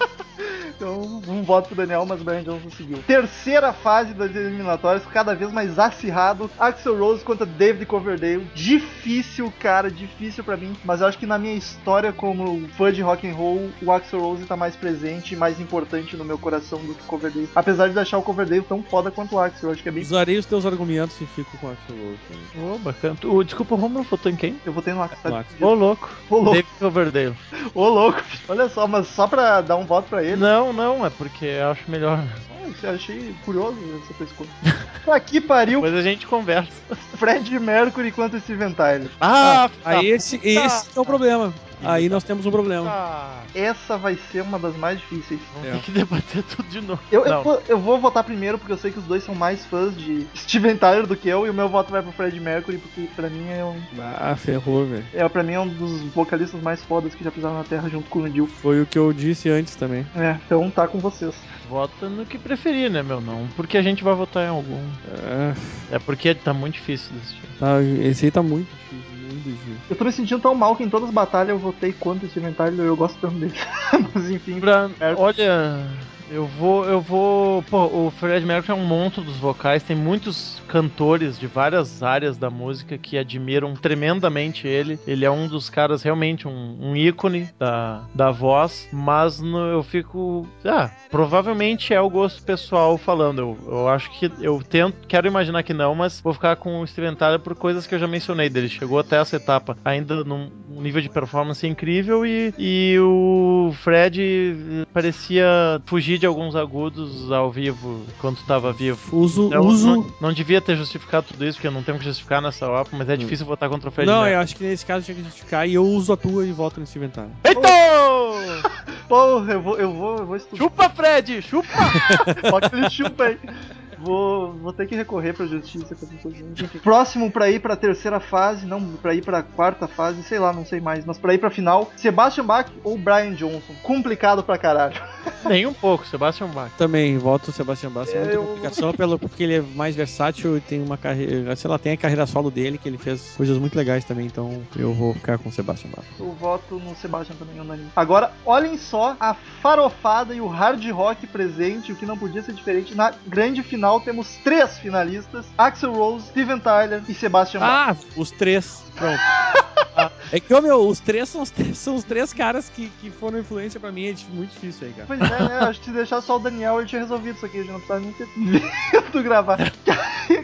Speaker 2: Então, um voto pro Daniel, mas o Brian Johnson seguiu. Terceira fase das eliminatórias, cada vez mais acirrado. Axel Rose contra David Coverdale. Difícil, cara, difícil pra mim. Mas eu acho que na minha história como fã de rock and roll, o Axel Rose tá mais presente e mais importante no meu coração do que o Coverdale. Apesar de achar o Coverdale tão foda quanto o Axel, eu acho que é bem...
Speaker 5: Usarei os teus argumentos e fico com o Axel Rose.
Speaker 4: Ô, bacana. O, desculpa, o Romulo votou em quem?
Speaker 2: Eu votei no Axel. Tá.
Speaker 4: Ô, louco.
Speaker 2: Ô, louco.
Speaker 4: David Coverdale.
Speaker 2: Ô, louco. Olha só, mas só pra dar um voto pra ele.
Speaker 4: Não, não, é porque eu acho melhor.
Speaker 2: Achei curioso essa escolha. pra que pariu
Speaker 4: Depois a gente conversa.
Speaker 2: Fred Mercury contra Steven Tyler.
Speaker 4: Ah,
Speaker 5: Aí esse, esse é o problema. aí nós temos um problema.
Speaker 4: Ah,
Speaker 2: Essa vai ser uma das mais difíceis.
Speaker 4: vamos
Speaker 5: É.
Speaker 4: ter que debater tudo de novo.
Speaker 2: Eu, eu, eu vou votar primeiro porque eu sei que os dois são mais fãs de Steven Tyler do que eu e o meu voto vai pro Fred Mercury porque pra mim é um,
Speaker 5: Ah, ferrou, velho.
Speaker 2: é, pra mim é um dos vocalistas mais fodas que já pisaram na Terra junto com o Neil.
Speaker 5: Foi o que eu disse antes também.
Speaker 2: É, então tá com vocês.
Speaker 4: Vota no que preferir, né, meu? Não porque a gente vai votar em algum.
Speaker 5: É,
Speaker 4: É porque tá muito difícil decidir.
Speaker 5: tá, esse aí tá muito difícil, muito difícil.
Speaker 2: Eu tô me sentindo tão mal que em todas as batalhas eu votei contra o Steven Tyler eu gosto tanto dele. [laughs] Mas enfim.
Speaker 4: Pra-
Speaker 2: É.
Speaker 4: olha, eu vou, eu vou. Pô, o Fred Mercury é um monstro dos vocais. Tem muitos cantores de várias áreas da música que admiram tremendamente ele. Ele é um dos caras realmente um, um ícone da, da voz. Mas no- eu fico. Ah, provavelmente é o gosto pessoal falando. Eu, eu acho que eu tento, quero imaginar que não, mas vou ficar com o Tyler por coisas que eu já mencionei dele. Chegou até essa etapa ainda num um nível de performance incrível e, e o Fred eh, parecia fugir de alguns agudos ao vivo quando estava vivo.
Speaker 5: Uso,
Speaker 4: Então,
Speaker 5: uso.
Speaker 4: Não, não devia ter justificado tudo isso, porque eu não tenho que justificar nessa OPA, mas é difícil votar contra o Fred
Speaker 5: Não, eu acho que nesse caso tinha que justificar e eu uso a tua e voto nesse inventário.
Speaker 4: Eita!
Speaker 2: Porra, eu vou, eu vou, eu vou estudar.
Speaker 4: Chupa, Fred! Chupa! [laughs]
Speaker 2: Só que ele chupa aí. Vou, vou ter que recorrer pra justiça. pra. [laughs] Próximo pra ir pra terceira fase, não pra ir pra quarta fase, sei lá, não sei mais, mas pra ir pra final, Sebastian Bach ou Brian Johnson? Complicado pra caralho. [laughs]
Speaker 4: Nem um pouco, Sebastian Bach.
Speaker 5: Também voto o Sebastião Bach, muita
Speaker 2: Eu-
Speaker 5: complicação, pelo, porque ele é mais versátil e tem uma carreira, sei lá, tem a carreira solo dele, que ele fez coisas muito legais também, então eu vou ficar com o Sebastião Bach.
Speaker 2: Eu voto no Sebastian também, unânime. Agora, olhem só a farofada e o hard rock presente, o que não podia ser diferente. Na grande final temos três finalistas: Axel Rose, Steven Tyler e Sebastian Bach.
Speaker 5: Ah, os três. Pronto. Ah, é que, ô, meu, os três são os, três- são os três caras que, que foram influência pra mim. É muito difícil aí, cara.
Speaker 2: Pois é, né? Acho que se deixar só o Daniel, ele tinha resolvido isso aqui. A gente não precisava nem ter vindo [laughs] gravar. [laughs]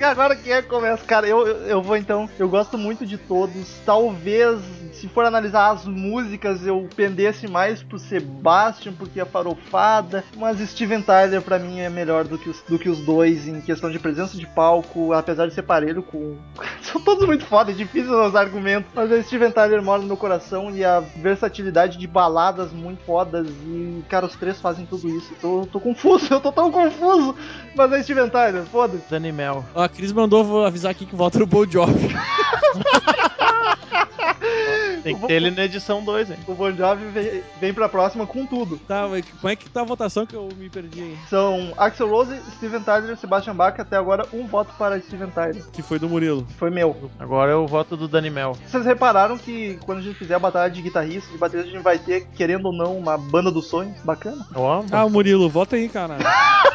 Speaker 2: Agora quem é que começa? Cara, eu, eu, eu vou então. Eu gosto muito de todos. Talvez, se for analisar as músicas, eu pendesse mais pro Sebastian, porque é farofada. Mas Steven Tyler, pra mim, é melhor do que, os, do que os dois em questão de presença de palco, apesar de ser parelho com. [laughs] São todos muito foda, é difícil os argumentos. Mas o Steven Tyler mora no meu coração e a versatilidade de baladas muito fodas. E, cara, os três fazem tudo isso. Tô, tô confuso, [laughs] eu tô tão confuso. Mas é Steven Tyler, foda-se.
Speaker 4: Dani Mel.
Speaker 5: Ó, A Cris mandou avisar aqui que vota no Bon Jovi. [laughs] [laughs]
Speaker 4: Tem que ter ele na edição 2, hein?
Speaker 2: O Bon Jovi vem, vem pra próxima com tudo.
Speaker 5: Tá, mas como é que tá a votação que eu me perdi aí?
Speaker 2: São Axel Rose, Steven Tyler e Sebastian Bach. Até agora, um voto para Steven Tyler.
Speaker 5: Que foi do Murilo.
Speaker 2: Foi meu.
Speaker 4: Agora é o voto do Dani Mel.
Speaker 2: Vocês repararam que quando a gente fizer a batalha de guitarristas, de bateria, a gente vai ter, querendo ou não, uma banda dos sonhos. Bacana.
Speaker 4: Ó,
Speaker 5: Ah, o Murilo, vota aí, cara.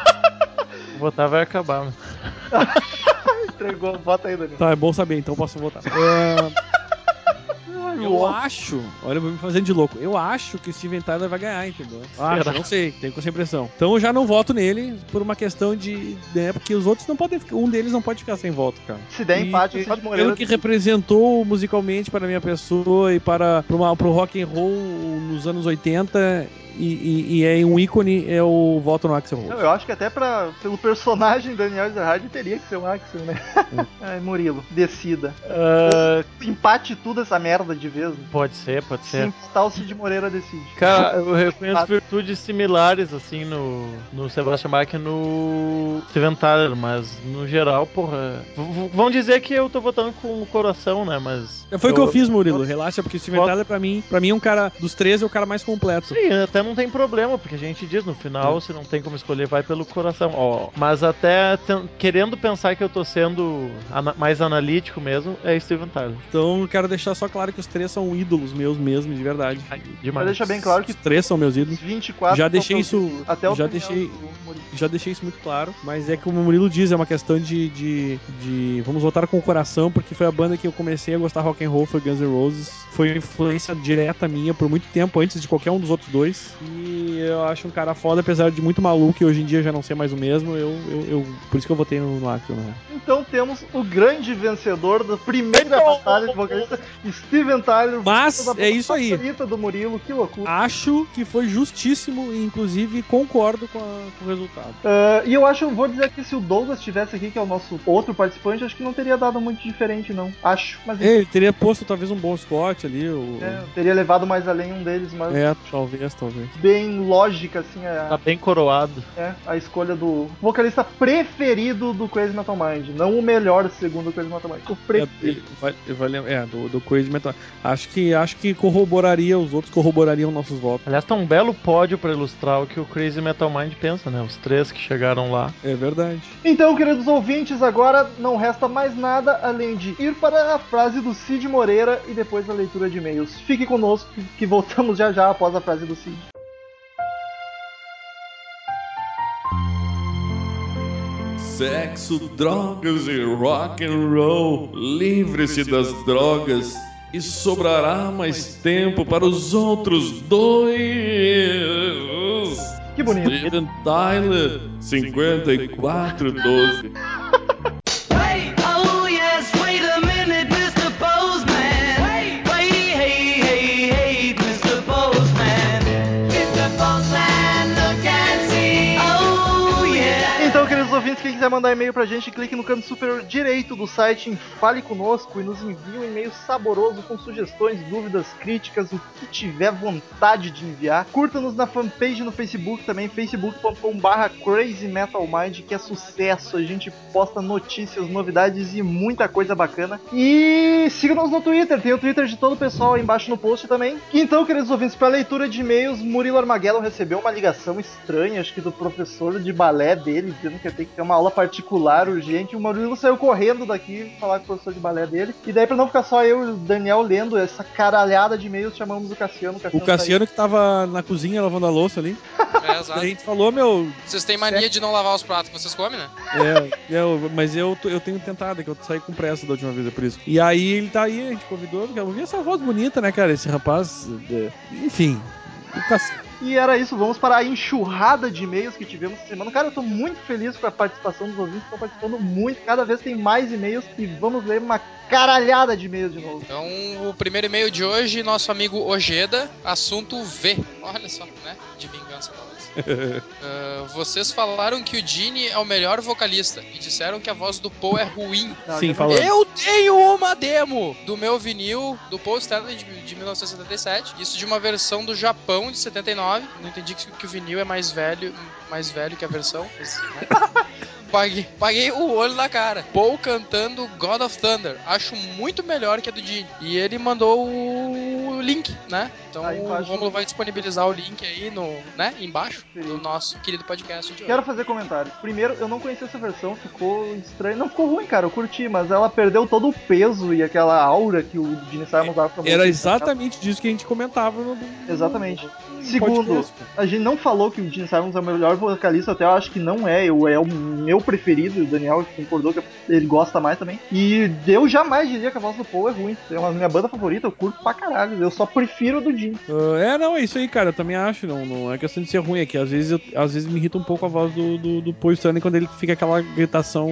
Speaker 5: [laughs]
Speaker 4: votar vai acabar. [laughs]
Speaker 2: Entregou, bota aí, Daniel.
Speaker 5: Tá, é bom saber, então posso votar. É, eu acho, olha, eu vou me fazendo de louco. Eu acho que o Steven Tyler vai ganhar, entendeu? Acho, não sei, tenho com essa impressão. Então eu já não voto nele por uma questão de. Né, porque os outros não podem ficar. Um deles não pode ficar sem voto, cara.
Speaker 2: Se der empate,
Speaker 5: E,
Speaker 2: o Cid
Speaker 5: pelo
Speaker 2: Moreira.
Speaker 5: que representou musicalmente para a minha pessoa e para pro, uma- pro rock and roll nos anos 80 e, e- e é um ícone, é o voto no Axel Rose.
Speaker 2: Não, eu acho que até pra, pelo personagem Daniel Ezerhard teria que ser o Axel, né? [laughs] Ai, Murilo, decida.
Speaker 4: Ah,
Speaker 2: Empate tudo essa merda de vez. né?
Speaker 4: pode ser, pode ser.
Speaker 2: Sim, tal o Cid Moreira decide.
Speaker 4: Cara, eu [laughs] reconheço virtudes similares, assim, no, no Sebastian Bach e no Steven Tyler, mas no geral, porra. v- Vão dizer que eu tô votando com o coração, né? Mas.
Speaker 5: Foi o que eu fiz, Murilo. Relaxa, porque o Steven Tyler, pra mim, pra mim, é um cara dos três, é o cara mais completo.
Speaker 4: Sim, até não tem problema, porque a gente diz no final, se não tem como escolher, vai pelo coração. Ó, mas até querendo pensar que eu tô sendo ana- mais analítico mesmo, é Steven Tyler.
Speaker 5: Então, eu quero deixar só claro que os três são ídolos meus mesmo, de verdade.
Speaker 2: Pra
Speaker 4: Demais.
Speaker 2: deixar bem claro que
Speaker 5: Os três são meus ídolos.
Speaker 2: os 24
Speaker 5: Já deixei isso-.
Speaker 2: Até o
Speaker 5: já deixei-. Já deixei isso muito claro, mas é como o Murilo diz, é uma questão de, de, de- Vamos voltar com o coração, porque foi a banda que eu comecei a gostar rock and roll, foi Guns N' Roses. Foi uma influência direta minha por muito tempo, antes de qualquer um dos outros dois. E eu acho um cara foda, apesar de muito maluco e hoje em dia já não ser mais o mesmo. Eu, eu, eu- por isso que eu votei no, no Axel, né?
Speaker 2: Então temos o grande vencedor da primeira batalha de vocalista, Steven Tyler.
Speaker 5: Mas é isso aí.
Speaker 2: do Murilo, que loucura.
Speaker 5: Acho que foi justíssimo e, inclusive, concordo com, a- com o resultado.
Speaker 2: Ah, e eu acho, vou dizer que se o Douglas estivesse aqui, que é o nosso outro participante, acho que não teria dado muito diferente, não. Acho, mas
Speaker 5: Ele teria posto talvez um bom Scott ali. O...
Speaker 2: é, teria levado mais além um deles, mas
Speaker 5: É, talvez, talvez.
Speaker 2: Bem lógica, assim,
Speaker 4: Tá
Speaker 2: a,
Speaker 4: bem coroado.
Speaker 2: é, a escolha do vocalista preferido do Crazy Metal Mind. Não o melhor, segundo o Crazy Metal Mind. O
Speaker 5: É,
Speaker 2: preferido.
Speaker 5: vai- vai lem- é, do, do Crazy Metal. Acho que, acho que corroboraria, os outros corroborariam nossos votos.
Speaker 4: Aliás, tá um belo pódio pra ilustrar o que o Crazy Metal Mind pensa, né? Os três que chegaram lá.
Speaker 5: É verdade.
Speaker 2: Então, queridos ouvintes, agora não resta mais nada além de ir para a frase do Cid Moreira e depois a leitura de e-mails. Fique conosco que- que voltamos já já após a frase do Cid.
Speaker 8: Sexo, drogas e rock and roll. Livre-se das drogas e sobrará mais tempo para os outros dois.
Speaker 2: Que bonito.
Speaker 8: Steven Tyler, 5412.
Speaker 2: Quiser mandar e-mail pra gente, clique no canto superior direito do site em Fale Conosco e nos envie um e-mail saboroso com sugestões, dúvidas, críticas, o que tiver vontade de enviar. Curta-nos na fanpage no Facebook também, facebook.com.br crazymetalmind, que é sucesso. A gente posta notícias, novidades e muita coisa bacana. E siga-nos no Twitter, tem o Twitter de todo o pessoal aí embaixo no post também. Então, queridos ouvintes, para leitura de e-mails, Murilo Armageddon recebeu uma ligação estranha, acho que do professor de balé dele, dizendo que ia ter que ter uma aula particular urgente. O Murilo saiu correndo daqui falar com o professor de balé dele. E daí, pra não ficar só eu e o Daniel lendo essa caralhada de e-mails, chamamos o Cassiano.
Speaker 5: O
Speaker 2: saiu.
Speaker 5: Cassiano que tava na cozinha lavando a louça ali.
Speaker 9: É,
Speaker 5: Daí a
Speaker 9: exato.
Speaker 5: gente falou, meu.
Speaker 9: Vocês têm mania de não lavar os pratos que vocês comem, né?
Speaker 5: É, é, eu- mas eu, eu tenho tentado, é que eu saí com pressa da última vez, é por isso. E aí ele tá aí, a gente convidou, porque eu ouvi essa voz bonita, né, cara? Esse rapaz. é, enfim. O Cassiano.
Speaker 2: E era isso, vamos para a enxurrada de e-mails que tivemos essa semana. Cara, eu tô muito feliz com a participação dos ouvintes, estão participando muito. Cada vez tem mais e-mails e vamos ler uma caralhada de e-mails de novo.
Speaker 9: Então, o primeiro e-mail de hoje, nosso amigo Ojeda, assunto V. Olha só, né? De vingança, talvez. [laughs] Ah, vocês falaram que o Gene é o melhor vocalista e disseram que a voz do Paul é ruim.
Speaker 2: Não,
Speaker 5: Sim, falando.
Speaker 9: Eu tenho uma demo do meu vinil do Paul Stanley de, de 1977. Isso de uma versão do Japão de 79. Não entendi que, que o vinil é mais velho, mais velho que a versão. mas, né? [laughs] Paguei, paguei o olho na cara. Paul cantando God of Thunder. Acho muito melhor que a do Gene. E ele mandou o link, né? Então
Speaker 2: Aí
Speaker 9: o. Romulo vai disponibilizar o link aí no, né? Embaixo. Do nosso querido podcast de hoje.
Speaker 2: Quero fazer comentário. Primeiro, eu não conhecia essa versão, ficou estranho. Não ficou ruim, cara, eu curti, mas ela perdeu todo o peso e aquela aura que o Gene Simons dava pra
Speaker 5: Era exatamente disso que a gente comentava no.
Speaker 2: Exatamente. Segundo,
Speaker 5: podcast.
Speaker 2: a gente não falou que o Gene Simons é o melhor vocalista, até eu acho que não é. Eu, é o meu preferido, o Daniel concordou que ele gosta mais também. E eu jamais diria que a voz do Paul é ruim. É uma minha banda favorita, eu curto pra caralho. Eu só prefiro do Gene.
Speaker 5: Ah, é, não, é isso aí, cara. Eu também acho. Não, não é questão de ser ruim, é que às vezes, eu- às vezes me irrita um pouco a voz do, do, do Paul Stanley quando ele fica aquela gritação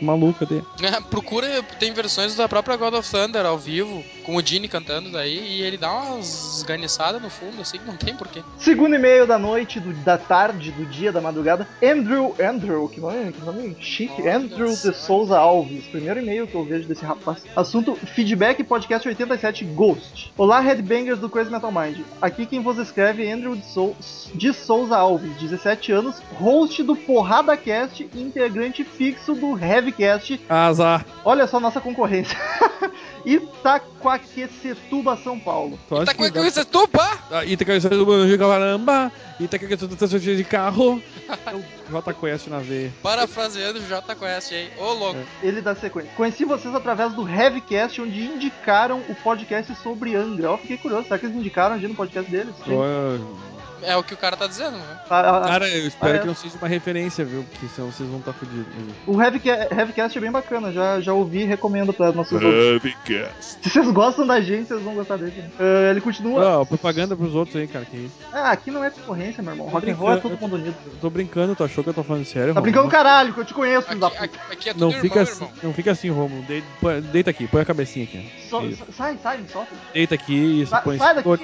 Speaker 5: maluca dele.
Speaker 9: É, procura, tem versões da própria God of Thunder ao vivo, com o Gene cantando daí, e ele dá umas esganiçadas no fundo, assim, não tem porquê.
Speaker 2: Segundo e-mail da noite, do- da tarde, do dia, da madrugada. Andrew, Andrew, que nome, que nome chique.
Speaker 9: Olha
Speaker 2: Andrew de Souza Alves. Primeiro e-mail que eu vejo desse rapaz. Assunto: Feedback Podcast 87 Ghost. Olá, Headbangers do Crazy Metal Mind. Aqui quem vos escreve é Andrew de, Sou- de Souza Alves, 17 anos, host do Porrada Cast e integrante fixo do Heavycast.
Speaker 5: Azar.
Speaker 2: Olha só nossa concorrência. [laughs] Itaquaquecetuba, São Paulo.
Speaker 9: Tá tupa!
Speaker 5: Ah, Itaquaquecetuba do Banjo Caramba, Itaquaquecetuba de carro. É o J Quest na veia.
Speaker 9: Parafraseando o J Quest aí. Ô, louco.
Speaker 2: Ele dá sequência. Conheci vocês através do Heavycast, onde indicaram o podcast sobre Angra. Eu fiquei curioso, será que eles indicaram a gente no podcast deles?
Speaker 5: Ó,
Speaker 9: É o que o cara tá dizendo, né?
Speaker 2: A- a- a-
Speaker 5: Cara, eu espero
Speaker 2: Ah, é.
Speaker 5: que não seja uma referência, viu? Porque senão vocês vão estar fodidos.
Speaker 2: o Heavyca- Heavycast é bem bacana, já, já ouvi e recomendo pra nossos.
Speaker 8: Heavycast.
Speaker 2: Se vocês gostam da gente, vocês vão gostar dele. Ah, ele continua.
Speaker 5: Ó, propaganda pros outros aí, cara. Que isso.
Speaker 2: Ah, aqui não é concorrência, meu irmão. Rock and roll é todo mundo unido.
Speaker 5: Eu tô brincando, tu achou que eu tô falando sério?
Speaker 2: Tá
Speaker 5: Romulo?
Speaker 2: brincando caralho, que eu te conheço, filho da
Speaker 9: Aqui, aqui- aqui é tudo
Speaker 5: Não
Speaker 9: irmão,
Speaker 5: fica, assim, não fica assim, Romulo. De- põe- Deita aqui, põe a cabecinha aqui. Isso.
Speaker 2: sai, sai, me solta.
Speaker 5: Deita aqui, isso,
Speaker 2: Sai,
Speaker 5: põe
Speaker 2: sai daqui, ô,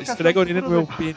Speaker 5: Esfrega a urina no meu pênis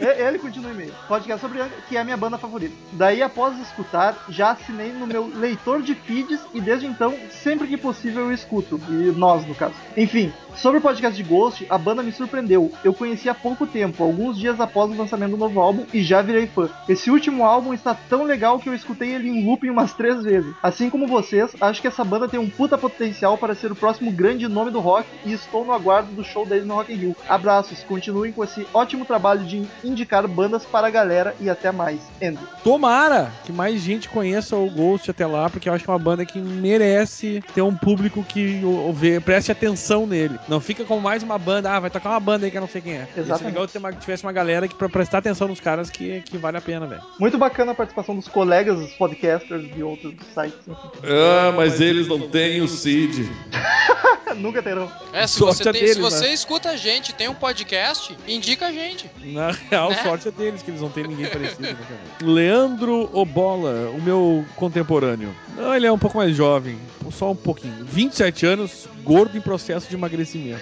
Speaker 2: Ele continua e-mail. Podcast sobre Angra, que é a minha banda favorita. Daí, após escutar, já assinei no meu leitor de feeds e desde então, sempre que possível, eu escuto. E nós, no caso. Enfim, sobre o podcast de Ghost, a banda me surpreendeu. Eu conheci há pouco tempo, alguns dias após o lançamento do novo álbum, e já virei fã. Esse último álbum está tão legal que eu escutei ele em looping umas três vezes. Assim como vocês, acho que essa banda tem um puta potencial para ser o próximo grande nome do rock e estou no aguardo do show deles no Rock in Rio. Abraços, continuem com esse ótimo trabalho de indicar bandas para a galera e até mais. Andrew.
Speaker 5: Tomara que mais gente conheça o Ghost até lá, porque eu acho que é uma banda que merece ter um público que o, o vê, preste atenção nele. Não fica com mais uma banda, ah, vai tocar uma banda aí que eu não sei quem é. Ser
Speaker 2: Exatamente.
Speaker 5: legal ter uma, tivesse uma galera que pra prestar atenção nos caras que, que vale a pena, velho.
Speaker 2: Muito bacana a participação dos colegas, os podcasters de outros sites.
Speaker 8: Ah, mas eles não têm o Cid.
Speaker 2: Nunca terão.
Speaker 9: É, se
Speaker 5: Sorte
Speaker 9: você,
Speaker 5: é
Speaker 9: tem-
Speaker 5: deles,
Speaker 9: se você
Speaker 5: né?
Speaker 9: escuta a gente, tem um podcast, indica a gente.
Speaker 5: Na real,
Speaker 9: Né?
Speaker 5: sorte é deles, que eles não têm ninguém parecido, né? [laughs] Leandro Obola, o meu contemporâneo. Não, ele é um pouco mais jovem, só um pouquinho. 27 anos, gordo em processo de emagrecimento.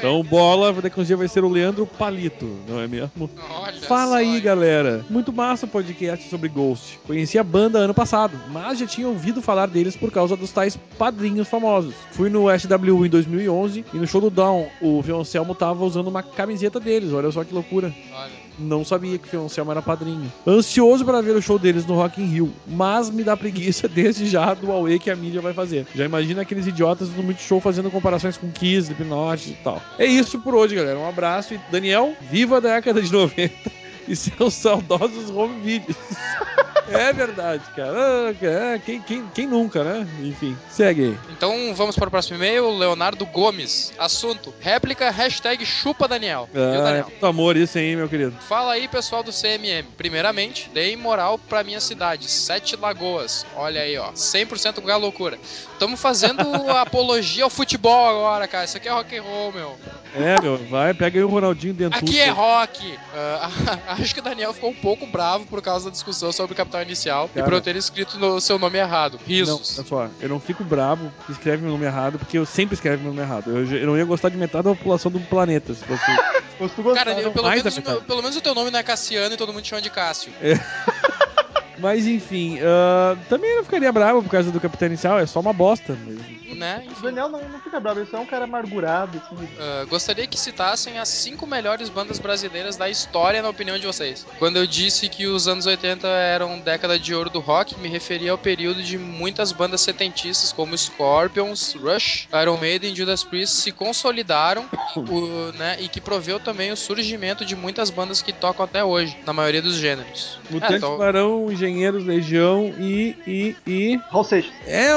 Speaker 5: Então, bola, daqui uns dias vai ser o Leandro Palito, não é mesmo?
Speaker 9: Olha
Speaker 5: Fala aí, galera. Muito massa o podcast sobre Ghost. Conheci a banda ano passado, mas já tinha ouvido falar deles por causa dos tais padrinhos famosos. Fui no SWU em 2011 e no show do Down, o Fioncelmo tava usando uma camiseta deles. Olha só que loucura.
Speaker 9: Olha.
Speaker 5: Não sabia que o Fioncelmo era padrinho. Ansioso para ver o show deles no Rock in Rio, mas me dá preguiça [laughs] desde já do Aue que a mídia vai fazer. Já imagina aqueles idiotas do muito show fazendo comparações com Kiss, Slipknot e tal. É isso por hoje, galera. Um abraço e Daniel, viva a década de 90 e seus saudosos home videos. [laughs] É verdade, cara. Ah, é, quem, quem, quem nunca, né? Enfim, segue aí.
Speaker 9: Então vamos para o próximo e-mail, Leonardo Gomes. Assunto: réplica hashtag chupa Daniel.
Speaker 5: Ah, é
Speaker 9: Daniel?
Speaker 5: muito amor isso, hein, meu querido.
Speaker 9: Fala aí, pessoal do CMM. Primeiramente, deem moral pra minha cidade, Sete Lagoas. Olha aí, ó, 100% galocura. Estamos fazendo [laughs] apologia ao futebol agora, cara. Isso aqui é rock and roll, meu.
Speaker 5: É, meu, vai, pega aí o Ronaldinho dentro.
Speaker 9: Aqui é rock. Ah, [laughs] acho que o Daniel ficou um pouco bravo por causa da discussão sobre o Capital Inicial e
Speaker 5: Cara.
Speaker 9: por eu ter escrito no seu nome errado.
Speaker 5: Não,
Speaker 9: Risos.
Speaker 5: olha só, eu não fico bravo que escreve meu nome errado, porque eu sempre escrevo meu nome errado. Eu, eu não ia gostar de metade da população do planeta, se fosse. [laughs]
Speaker 2: Se tu gostar,
Speaker 9: Cara, eu- pelo,
Speaker 5: mais
Speaker 9: menos,
Speaker 5: da
Speaker 9: o meu- pelo menos o teu nome não é Cassiano e todo mundo te chama de Cássio. [laughs]
Speaker 5: Mas enfim, ah, também não ficaria bravo por causa do Capitão Inicial, é só uma bosta mesmo.
Speaker 9: Né?
Speaker 2: O
Speaker 9: Enfim.
Speaker 2: Daniel não, não fica bravo, ele só é um cara amargurado, assim.
Speaker 9: Ah, gostaria que citassem as cinco melhores bandas brasileiras da história, na opinião de vocês. Quando eu disse que os anos 80 eram década de ouro do rock, me referia ao período de muitas bandas setentistas como Scorpions, Rush, Iron Maiden e Judas Priest se consolidaram o- né, e que proveu também o surgimento de muitas bandas que tocam até hoje, na maioria dos gêneros.
Speaker 5: Mutante
Speaker 9: É, então-
Speaker 5: Barão, Engenheiros, Legião e. e. e.
Speaker 2: Raul Seixas.
Speaker 5: É,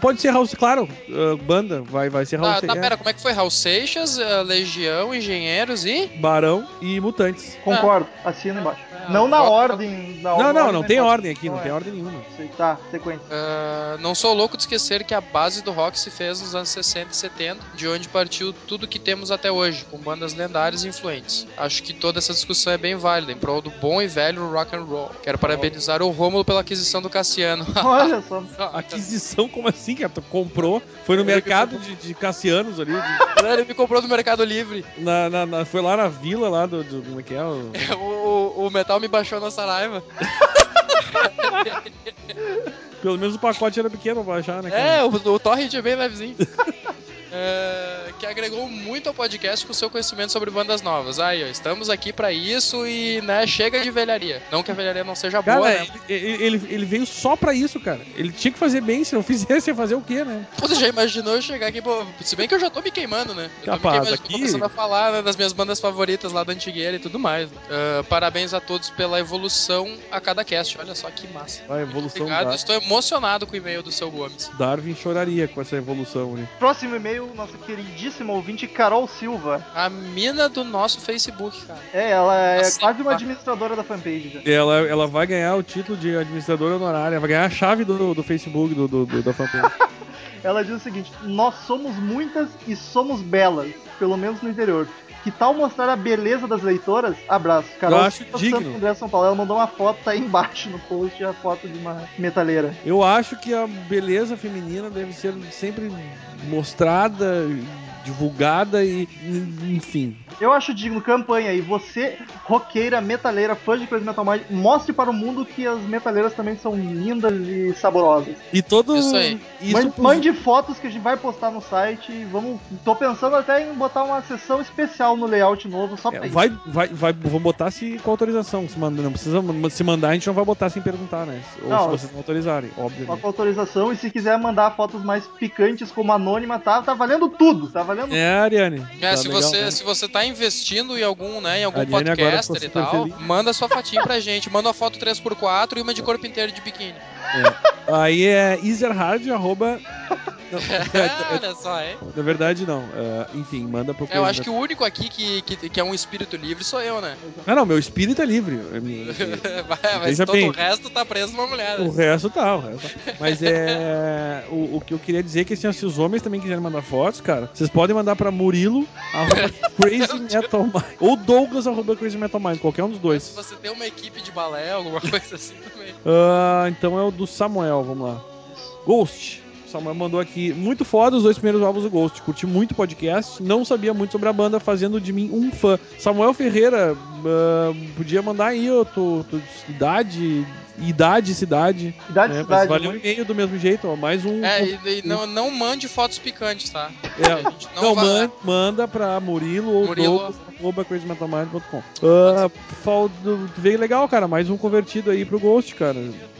Speaker 5: pode ser House, claro, ah, banda, vai, vai ser House.
Speaker 9: Tá, tá, pera, como é que foi? Raul Seixas, ah, Legião, Engenheiros e.
Speaker 5: Barão e Mutantes.
Speaker 2: Concordo, assina embaixo. Não na ordem. Na
Speaker 5: Não, não,
Speaker 2: ordem
Speaker 5: não tem ordem aqui, não
Speaker 2: é.
Speaker 5: tem ordem nenhuma.
Speaker 2: Sei, Tá, sequência.
Speaker 9: Ah, não sou louco de esquecer que a base do rock se fez nos anos 60 e 70, de onde partiu tudo que temos até hoje, com bandas lendárias e influentes. Acho que toda essa discussão é bem válida, em prol do bom e velho rock and roll. Quero parabenizar o Rômulo pela aquisição do Cassiano. [laughs]
Speaker 2: Olha só.
Speaker 5: Aquisição, como assim? Tu comprou, foi no mercado de, de Cassianos ali, de-
Speaker 9: Ele me comprou no Mercado Livre.
Speaker 5: na, na- na- foi lá na vila lá do, do- como é que é? O-
Speaker 9: O, o- o Metal me baixou na Saraiva. [laughs]
Speaker 5: pelo menos o pacote era pequeno pra baixar, né, cara?
Speaker 9: É, o, o Torrent é bem levezinho. [laughs] É, que agregou muito ao podcast com o seu conhecimento sobre bandas novas. Aí, ó, estamos aqui pra isso e, né, chega de velharia. Não que a velharia não seja
Speaker 5: Cara,
Speaker 9: boa, né?
Speaker 5: ele, ele, ele veio só pra isso, cara. Ele tinha que fazer bem, se não [laughs] fizesse, ia fazer o quê, né?
Speaker 9: Você já imaginou eu chegar aqui, pô, se bem que eu já tô me queimando, né? Eu
Speaker 5: Capaz,
Speaker 9: tô me queimando,
Speaker 5: aqui-
Speaker 9: tô começando a falar né, das minhas bandas favoritas lá da Antigueira e tudo mais. Ah, parabéns a todos pela evolução a cada cast. Olha só que massa.
Speaker 5: A evolução
Speaker 9: Obrigado,
Speaker 5: da
Speaker 9: estou emocionado com o e-mail do seu Gomes.
Speaker 5: Darwin choraria com essa evolução ali.
Speaker 2: Próximo e-mail, nossa queridíssima queridíssima ouvinte Carol Silva.
Speaker 9: A mina do nosso Facebook, cara.
Speaker 2: É, ela é
Speaker 9: Nossa,
Speaker 2: quase uma administradora da fanpage já.
Speaker 5: Ela, ela vai ganhar o título de administradora honorária, vai ganhar a chave do, do Facebook, do, do, do- da fanpage. [laughs]
Speaker 2: Ela diz o seguinte: Nós somos muitas e somos belas, pelo menos no interior. Que tal mostrar a beleza das leitoras? Abraço. Carol
Speaker 5: Eu acho
Speaker 2: Silva,
Speaker 5: digno.
Speaker 2: André, São Paulo. Ela mandou uma foto, tá aí embaixo no post, a foto de uma metaleira.
Speaker 5: Eu acho que a beleza feminina deve ser sempre mostrada, divulgada e, enfim.
Speaker 2: Eu acho digno, campanha aí. Você, roqueira, metaleira, fã de Crazy Metal Mind, mostre para o mundo que as metaleiras também são lindas e saborosas.
Speaker 5: E todo
Speaker 9: Isso aí.
Speaker 5: isso
Speaker 2: Mande, mande fotos que a gente vai postar no site. e Vamos, tô pensando até em botar uma sessão especial no layout novo só pra
Speaker 5: É,
Speaker 2: isso.
Speaker 5: vai, vai, vai, vou botar se com autorização. Se manda, não precisa se mandar, a gente não vai botar sem perguntar, né? Ou
Speaker 2: Não,
Speaker 5: se vocês não autorizarem,
Speaker 2: Só
Speaker 5: obviamente.
Speaker 2: com autorização. E se quiser mandar fotos mais picantes como anônima, tá, tá valendo tudo. Tá valendo
Speaker 5: É, Ariane.
Speaker 9: É,
Speaker 5: tá
Speaker 9: se,
Speaker 5: legal,
Speaker 9: você,
Speaker 5: né?
Speaker 9: se você tá investindo em algum, né, em algum
Speaker 5: Ariane
Speaker 9: podcaster e tal,
Speaker 5: feliz.
Speaker 9: manda sua fotinha pra gente. Manda uma foto 3x4 e uma de corpo inteiro de biquíni.
Speaker 5: Aí é easerhard, arroba... É- [laughs]
Speaker 9: Olha só, hein?
Speaker 5: é- na verdade, não. É, enfim, manda pro
Speaker 9: Eu acho que o único aqui que, que, que é um espírito livre sou eu, né?
Speaker 5: Não, não, meu espírito é livre. É
Speaker 9: Vai, [laughs] Mas
Speaker 5: Veja
Speaker 9: todo
Speaker 5: bem.
Speaker 9: o resto tá preso numa mulher.
Speaker 5: O
Speaker 9: né?
Speaker 5: resto tá, o resto tá. Mas é. [laughs] O, o que eu queria dizer é que assim, se os homens também quiserem mandar fotos, cara, vocês podem mandar pra Murilo, arroba Crazy Metal Mind. Ou Douglas, arroba Crazy Metal Mind, qualquer um dos
Speaker 9: Se
Speaker 5: dois.
Speaker 9: você tem uma equipe de balé, alguma coisa assim também.
Speaker 5: Ah, então é o do Samuel, vamos lá. Ghost. Samuel mandou aqui. Muito foda os dois primeiros álbuns do Ghost. Curti muito o podcast. Não sabia muito sobre a banda, fazendo de mim um fã. Samuel Ferreira, ah, podia mandar aí a tua, idade, idade, cidade.
Speaker 2: Idade,
Speaker 5: É, mas
Speaker 2: cidade.
Speaker 5: valeu um
Speaker 2: muito-
Speaker 5: e-mail do mesmo jeito, ó. Mais um.
Speaker 9: É, e, e não, não mande fotos picantes, tá?
Speaker 5: É.
Speaker 9: A gente
Speaker 5: Não,
Speaker 9: vai-
Speaker 5: man- manda pra Murilo ou
Speaker 9: Murilo.
Speaker 5: Crazymetalmind.com. Fal- do- veio legal, cara. Mais um convertido aí pro Ghost, cara.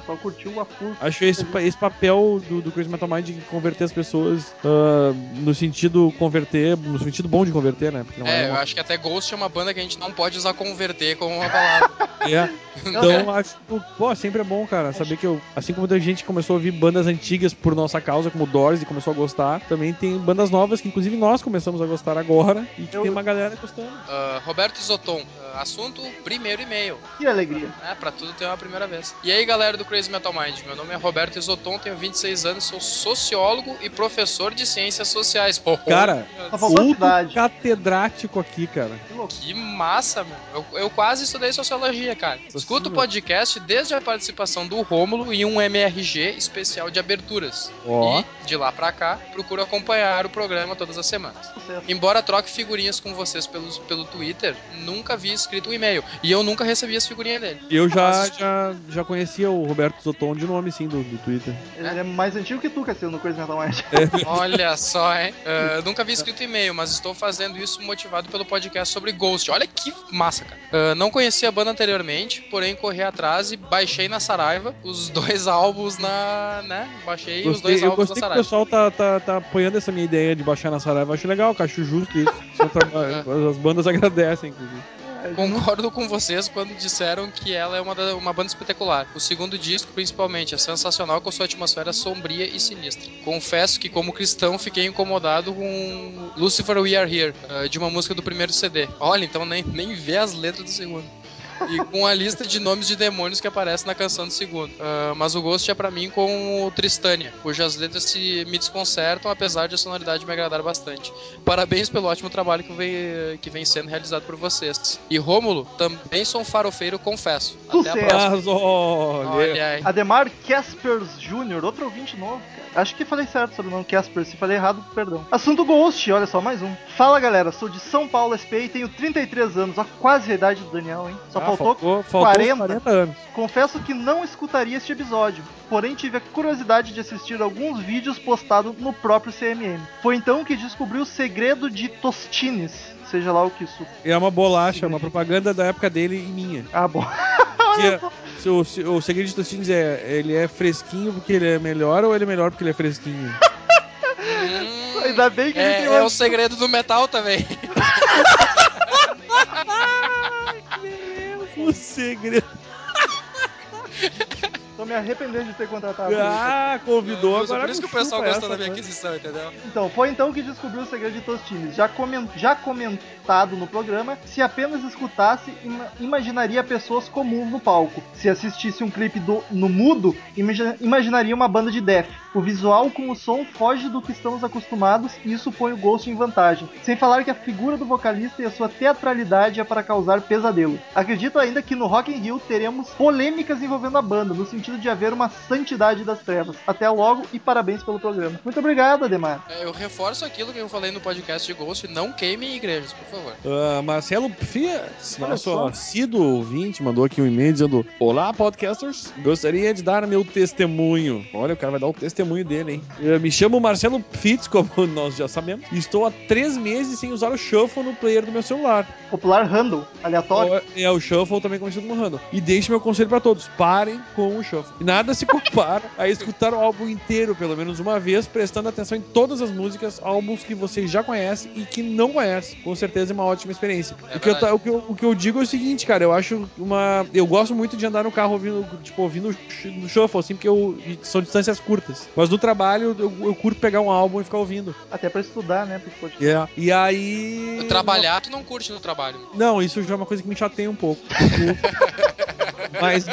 Speaker 2: Só curtiu a full.
Speaker 5: Acho esse, esse papel do, do Crazy Metal Mind de converter as pessoas ah, no sentido converter, no sentido bom de converter, né? Não
Speaker 9: É,
Speaker 5: é,
Speaker 9: eu
Speaker 5: uma...
Speaker 9: acho que até Ghost é uma banda que a gente não pode usar converter como uma palavra. [laughs]
Speaker 5: é. Então, acho que, pô, sempre é bom, cara, saber que eu, assim como muita gente começou a ouvir bandas antigas por nossa causa, como Doors, e começou a gostar, também tem bandas novas que, inclusive, nós começamos a gostar agora e que
Speaker 2: Eu-
Speaker 5: tem uma galera gostando.
Speaker 9: Ah, Roberto Isoton, assunto primeiro e-mail.
Speaker 2: Que alegria.
Speaker 9: É, pra tudo tem uma primeira vez. E aí, galera do Crazy Metal Mind, meu nome é Roberto Isoton, tenho 26 anos, sou sociólogo e professor de ciências sociais. Pô,
Speaker 5: Cara,
Speaker 2: a
Speaker 5: Outro catedrático aqui, cara.
Speaker 2: Que louco.
Speaker 9: Que massa, meu. Eu, eu quase estudei sociologia, cara. Escuto o podcast desde a participação do Rômulo em um MRG especial de aberturas.
Speaker 5: Ó.
Speaker 9: E, de lá pra cá, procuro acompanhar o programa todas as semanas. Embora troque figurinhas com vocês pelo, pelo Twitter, nunca vi escrito um e-mail. E eu nunca recebi as figurinhas dele.
Speaker 5: Eu já, já, já conhecia o Roberto Zoton de nome, sim, do, do Twitter.
Speaker 2: Ele é mais antigo que tu, Cassino, no Crazy Metal Mind.
Speaker 9: Olha só, hein? Ah, nunca vi escrito e-mail, mas estou fazendo isso motivado pelo podcast sobre Ghost. Olha que massa, cara. Ah, não conhecia a banda anteriormente, porém corri atrás e baixei na Saraiva os dois álbuns na. né? Baixei os
Speaker 5: Gostei,
Speaker 9: dois
Speaker 5: eu
Speaker 9: álbuns
Speaker 5: gostei
Speaker 9: na
Speaker 5: que o
Speaker 9: Saraiva.
Speaker 5: pessoal tá, tá, tá apoiando essa minha ideia de baixar na Saraiva. Acho legal, que acho justo isso. Seu trabalho- [laughs] As bandas agradecem, inclusive.
Speaker 9: Concordo com vocês quando disseram que ela é uma, da- uma banda espetacular. O segundo disco, principalmente, é sensacional com sua atmosfera sombria e sinistra. Confesso que, como cristão, fiquei incomodado com Lucifer We Are Here, eh, de uma música do primeiro CD. Olha, então nem, nem vê as letras do segundo. E com a lista de nomes de demônios que aparece na canção do segundo. Ah, mas o Ghost é pra mim com o Tristânia, cujas letras se me desconcertam, apesar de a sonoridade me agradar bastante. Parabéns pelo ótimo trabalho que vem, que vem sendo realizado por vocês. E Rômulo, também sou um farofeiro, confesso. Até a
Speaker 2: Sucesso.
Speaker 9: próxima.
Speaker 5: Olha.
Speaker 9: Olha aí.
Speaker 2: Ademar Caspers Jr., outro ouvinte novo, cara. Acho que falei certo sobre o nome Caspers. Se falei errado, perdão. Assunto Ghost, olha só, mais um. Fala galera, sou de São Paulo, SP e tenho 33 anos. Ó, quase a idade do Daniel, hein? Só
Speaker 5: Ah,
Speaker 2: faltou.
Speaker 5: faltou, faltou
Speaker 2: 40.
Speaker 5: 40 anos.
Speaker 2: Confesso que não escutaria este episódio, porém tive a curiosidade de assistir alguns vídeos postados no próprio CMM. Foi então que descobri o segredo de Tostines, seja lá o que isso.
Speaker 5: É uma bolacha, uma propaganda da época dele e minha.
Speaker 2: Ah, bom. [laughs]
Speaker 5: É- se o, se- o segredo de Tostines é ele é fresquinho porque ele é melhor ou ele é melhor porque ele é fresquinho?
Speaker 9: Hum, [laughs]
Speaker 2: Ainda bem que a gente
Speaker 9: é, é
Speaker 2: uma-
Speaker 9: o segredo do metal também. [laughs]
Speaker 5: o segredo.
Speaker 2: Tô me arrependendo de ter contratado.
Speaker 5: Ah, convidou agora.
Speaker 9: Por isso que o pessoal gostou da minha aquisição, entendeu?
Speaker 2: Então, foi então que descobriu o segredo de todos os times. Já, comen- já comentado no programa, se apenas escutasse, ima- imaginaria pessoas comuns no palco. Se assistisse um clipe do- no mudo, imagi- imaginaria uma banda de death. O visual com o som foge do que estamos acostumados e isso põe o Ghost em vantagem. Sem falar que a figura do vocalista e a sua teatralidade é para causar pesadelo. Acredito ainda que no Rock in Rio teremos polêmicas envolvendo a banda, no sentido de haver uma santidade das trevas. Até logo e parabéns pelo programa. Muito obrigado, Ademar.
Speaker 9: É, Eu reforço aquilo que eu falei no podcast de Ghost, não queimem igrejas, por favor.
Speaker 5: Ah, Marcelo Fias,
Speaker 2: Olha
Speaker 5: nosso
Speaker 2: só.
Speaker 5: assíduo ouvinte, mandou aqui um e-mail dizendo: Olá, podcasters. Gostaria de dar meu testemunho. Olha, o cara vai dar o testemunho dele, hein? Eu me chamo Marcelo Fitz, como [laughs] nós já sabemos, e estou há três meses sem usar o Shuffle no player do meu celular.
Speaker 2: Popular Handle, aleatório.
Speaker 5: É o Shuffle também conhecido como Random. E deixe meu conselho pra todos: parem com o Shuffle. E nada se compara a escutar o álbum inteiro, pelo menos uma vez, prestando atenção em todas as músicas, álbuns que vocês já conhecem e que não conhecem. Com certeza é uma ótima experiência.
Speaker 9: É
Speaker 5: o, que eu, o, que eu, o que eu digo é o seguinte, cara, eu acho uma. Eu gosto muito de andar no carro ouvindo, tipo, ouvindo o Shuffle, assim, porque eu, são distâncias curtas. Mas no trabalho eu, eu curto pegar um álbum e ficar ouvindo.
Speaker 2: Até pra estudar, né? Porque.
Speaker 5: Yeah. E aí.
Speaker 9: Trabalhar, tu não curte no trabalho.
Speaker 5: Não, isso já é uma coisa que me chateia um pouco. [laughs] mas,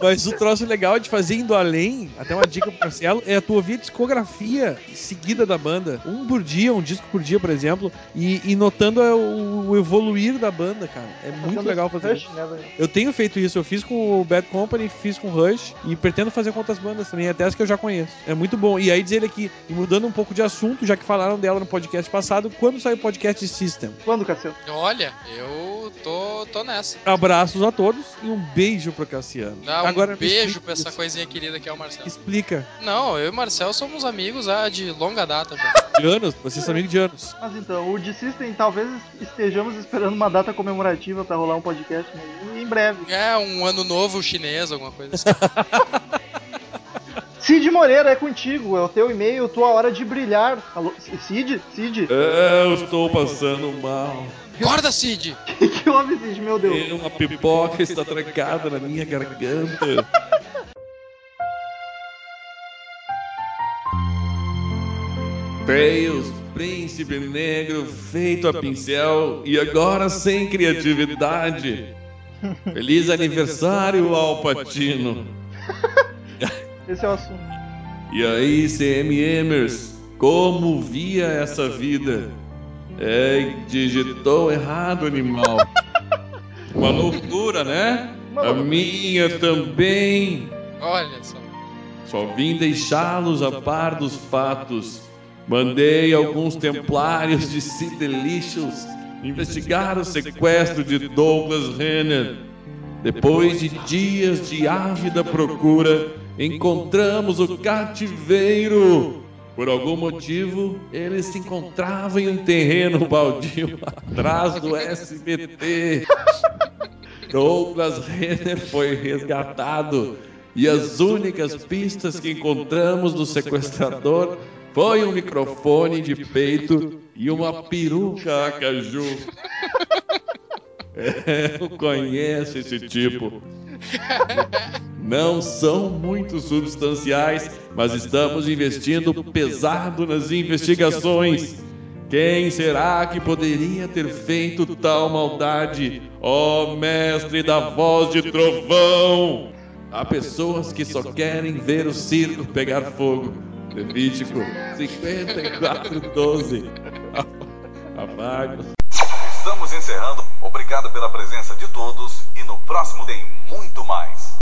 Speaker 5: mas o troço legal de fazer indo além, até uma dica pro Marcelo, é tu ouvir a discografia seguida da banda. Um por dia, um disco por dia, por exemplo, e, e notando o, o evoluir da banda, cara. É muito
Speaker 2: Fazendo
Speaker 5: legal fazer
Speaker 2: rush,
Speaker 5: isso.
Speaker 2: né?
Speaker 5: Eu tenho feito isso, eu fiz com o Bad Company, fiz com o Rush e pretendo fazer com outras bandas também, até as que eu já conheço. É muito bom. E aí dizer aqui, e mudando um pouco de assunto, já que falaram dela no podcast passado, quando sai o podcast System?
Speaker 2: Quando, Cassiano?
Speaker 9: Olha, eu tô, tô nessa.
Speaker 5: Abraços a todos e um beijo pro Cassiano.
Speaker 9: Um
Speaker 5: Agora
Speaker 9: beijo pra essa
Speaker 5: isso.
Speaker 9: coisinha querida que é o Marcelo.
Speaker 5: Explica.
Speaker 9: Não, eu e o Marcel somos amigos ah, de longa data já.
Speaker 5: De anos, vocês são amigos de anos.
Speaker 2: Mas então, o D-System talvez estejamos esperando uma data comemorativa pra rolar um podcast, mas em breve.
Speaker 9: É um ano novo chinês, alguma coisa assim. [laughs]
Speaker 2: Cid Moreira, é contigo, é o teu e-mail, tua hora de brilhar. Alô, Cid? Cid?
Speaker 8: Eu estou passando mal.
Speaker 9: Acorda, Cid! [laughs]
Speaker 2: que que houve, Cid? Meu Deus.
Speaker 8: Tem uma pipoca está trancada na minha garganta. Tails, príncipe negro feito a pincel e agora sem criatividade. Feliz aniversário, Alpatino. [laughs]
Speaker 2: Esse é o assunto.
Speaker 8: E aí, CMMers, como via essa vida? É, digitou errado, animal. Uma loucura, né? A minha também.
Speaker 9: Olha só.
Speaker 8: Só vim deixá-los a par dos fatos. Mandei alguns templários de Sidelicious investigar o sequestro de Douglas Renner. Depois de dias de ávida procura, encontramos o cativeiro. Por algum motivo, ele se encontrava em um terreno baldio atrás do SBT. Douglas Renner foi resgatado e as únicas pistas que encontramos do sequestrador foi um microfone de peito e uma peruca a caju. [laughs] É, eu conheço esse tipo. Não são muito substanciais, mas estamos investindo pesado nas investigações. Quem será que poderia ter feito tal maldade? Ó mestre da voz de trovão! Há pessoas que só querem ver o circo pegar fogo. Levítico 54:12. [laughs] Apaga.
Speaker 10: Estamos encerrando. Obrigado pela presença de todos e no próximo tem muito mais.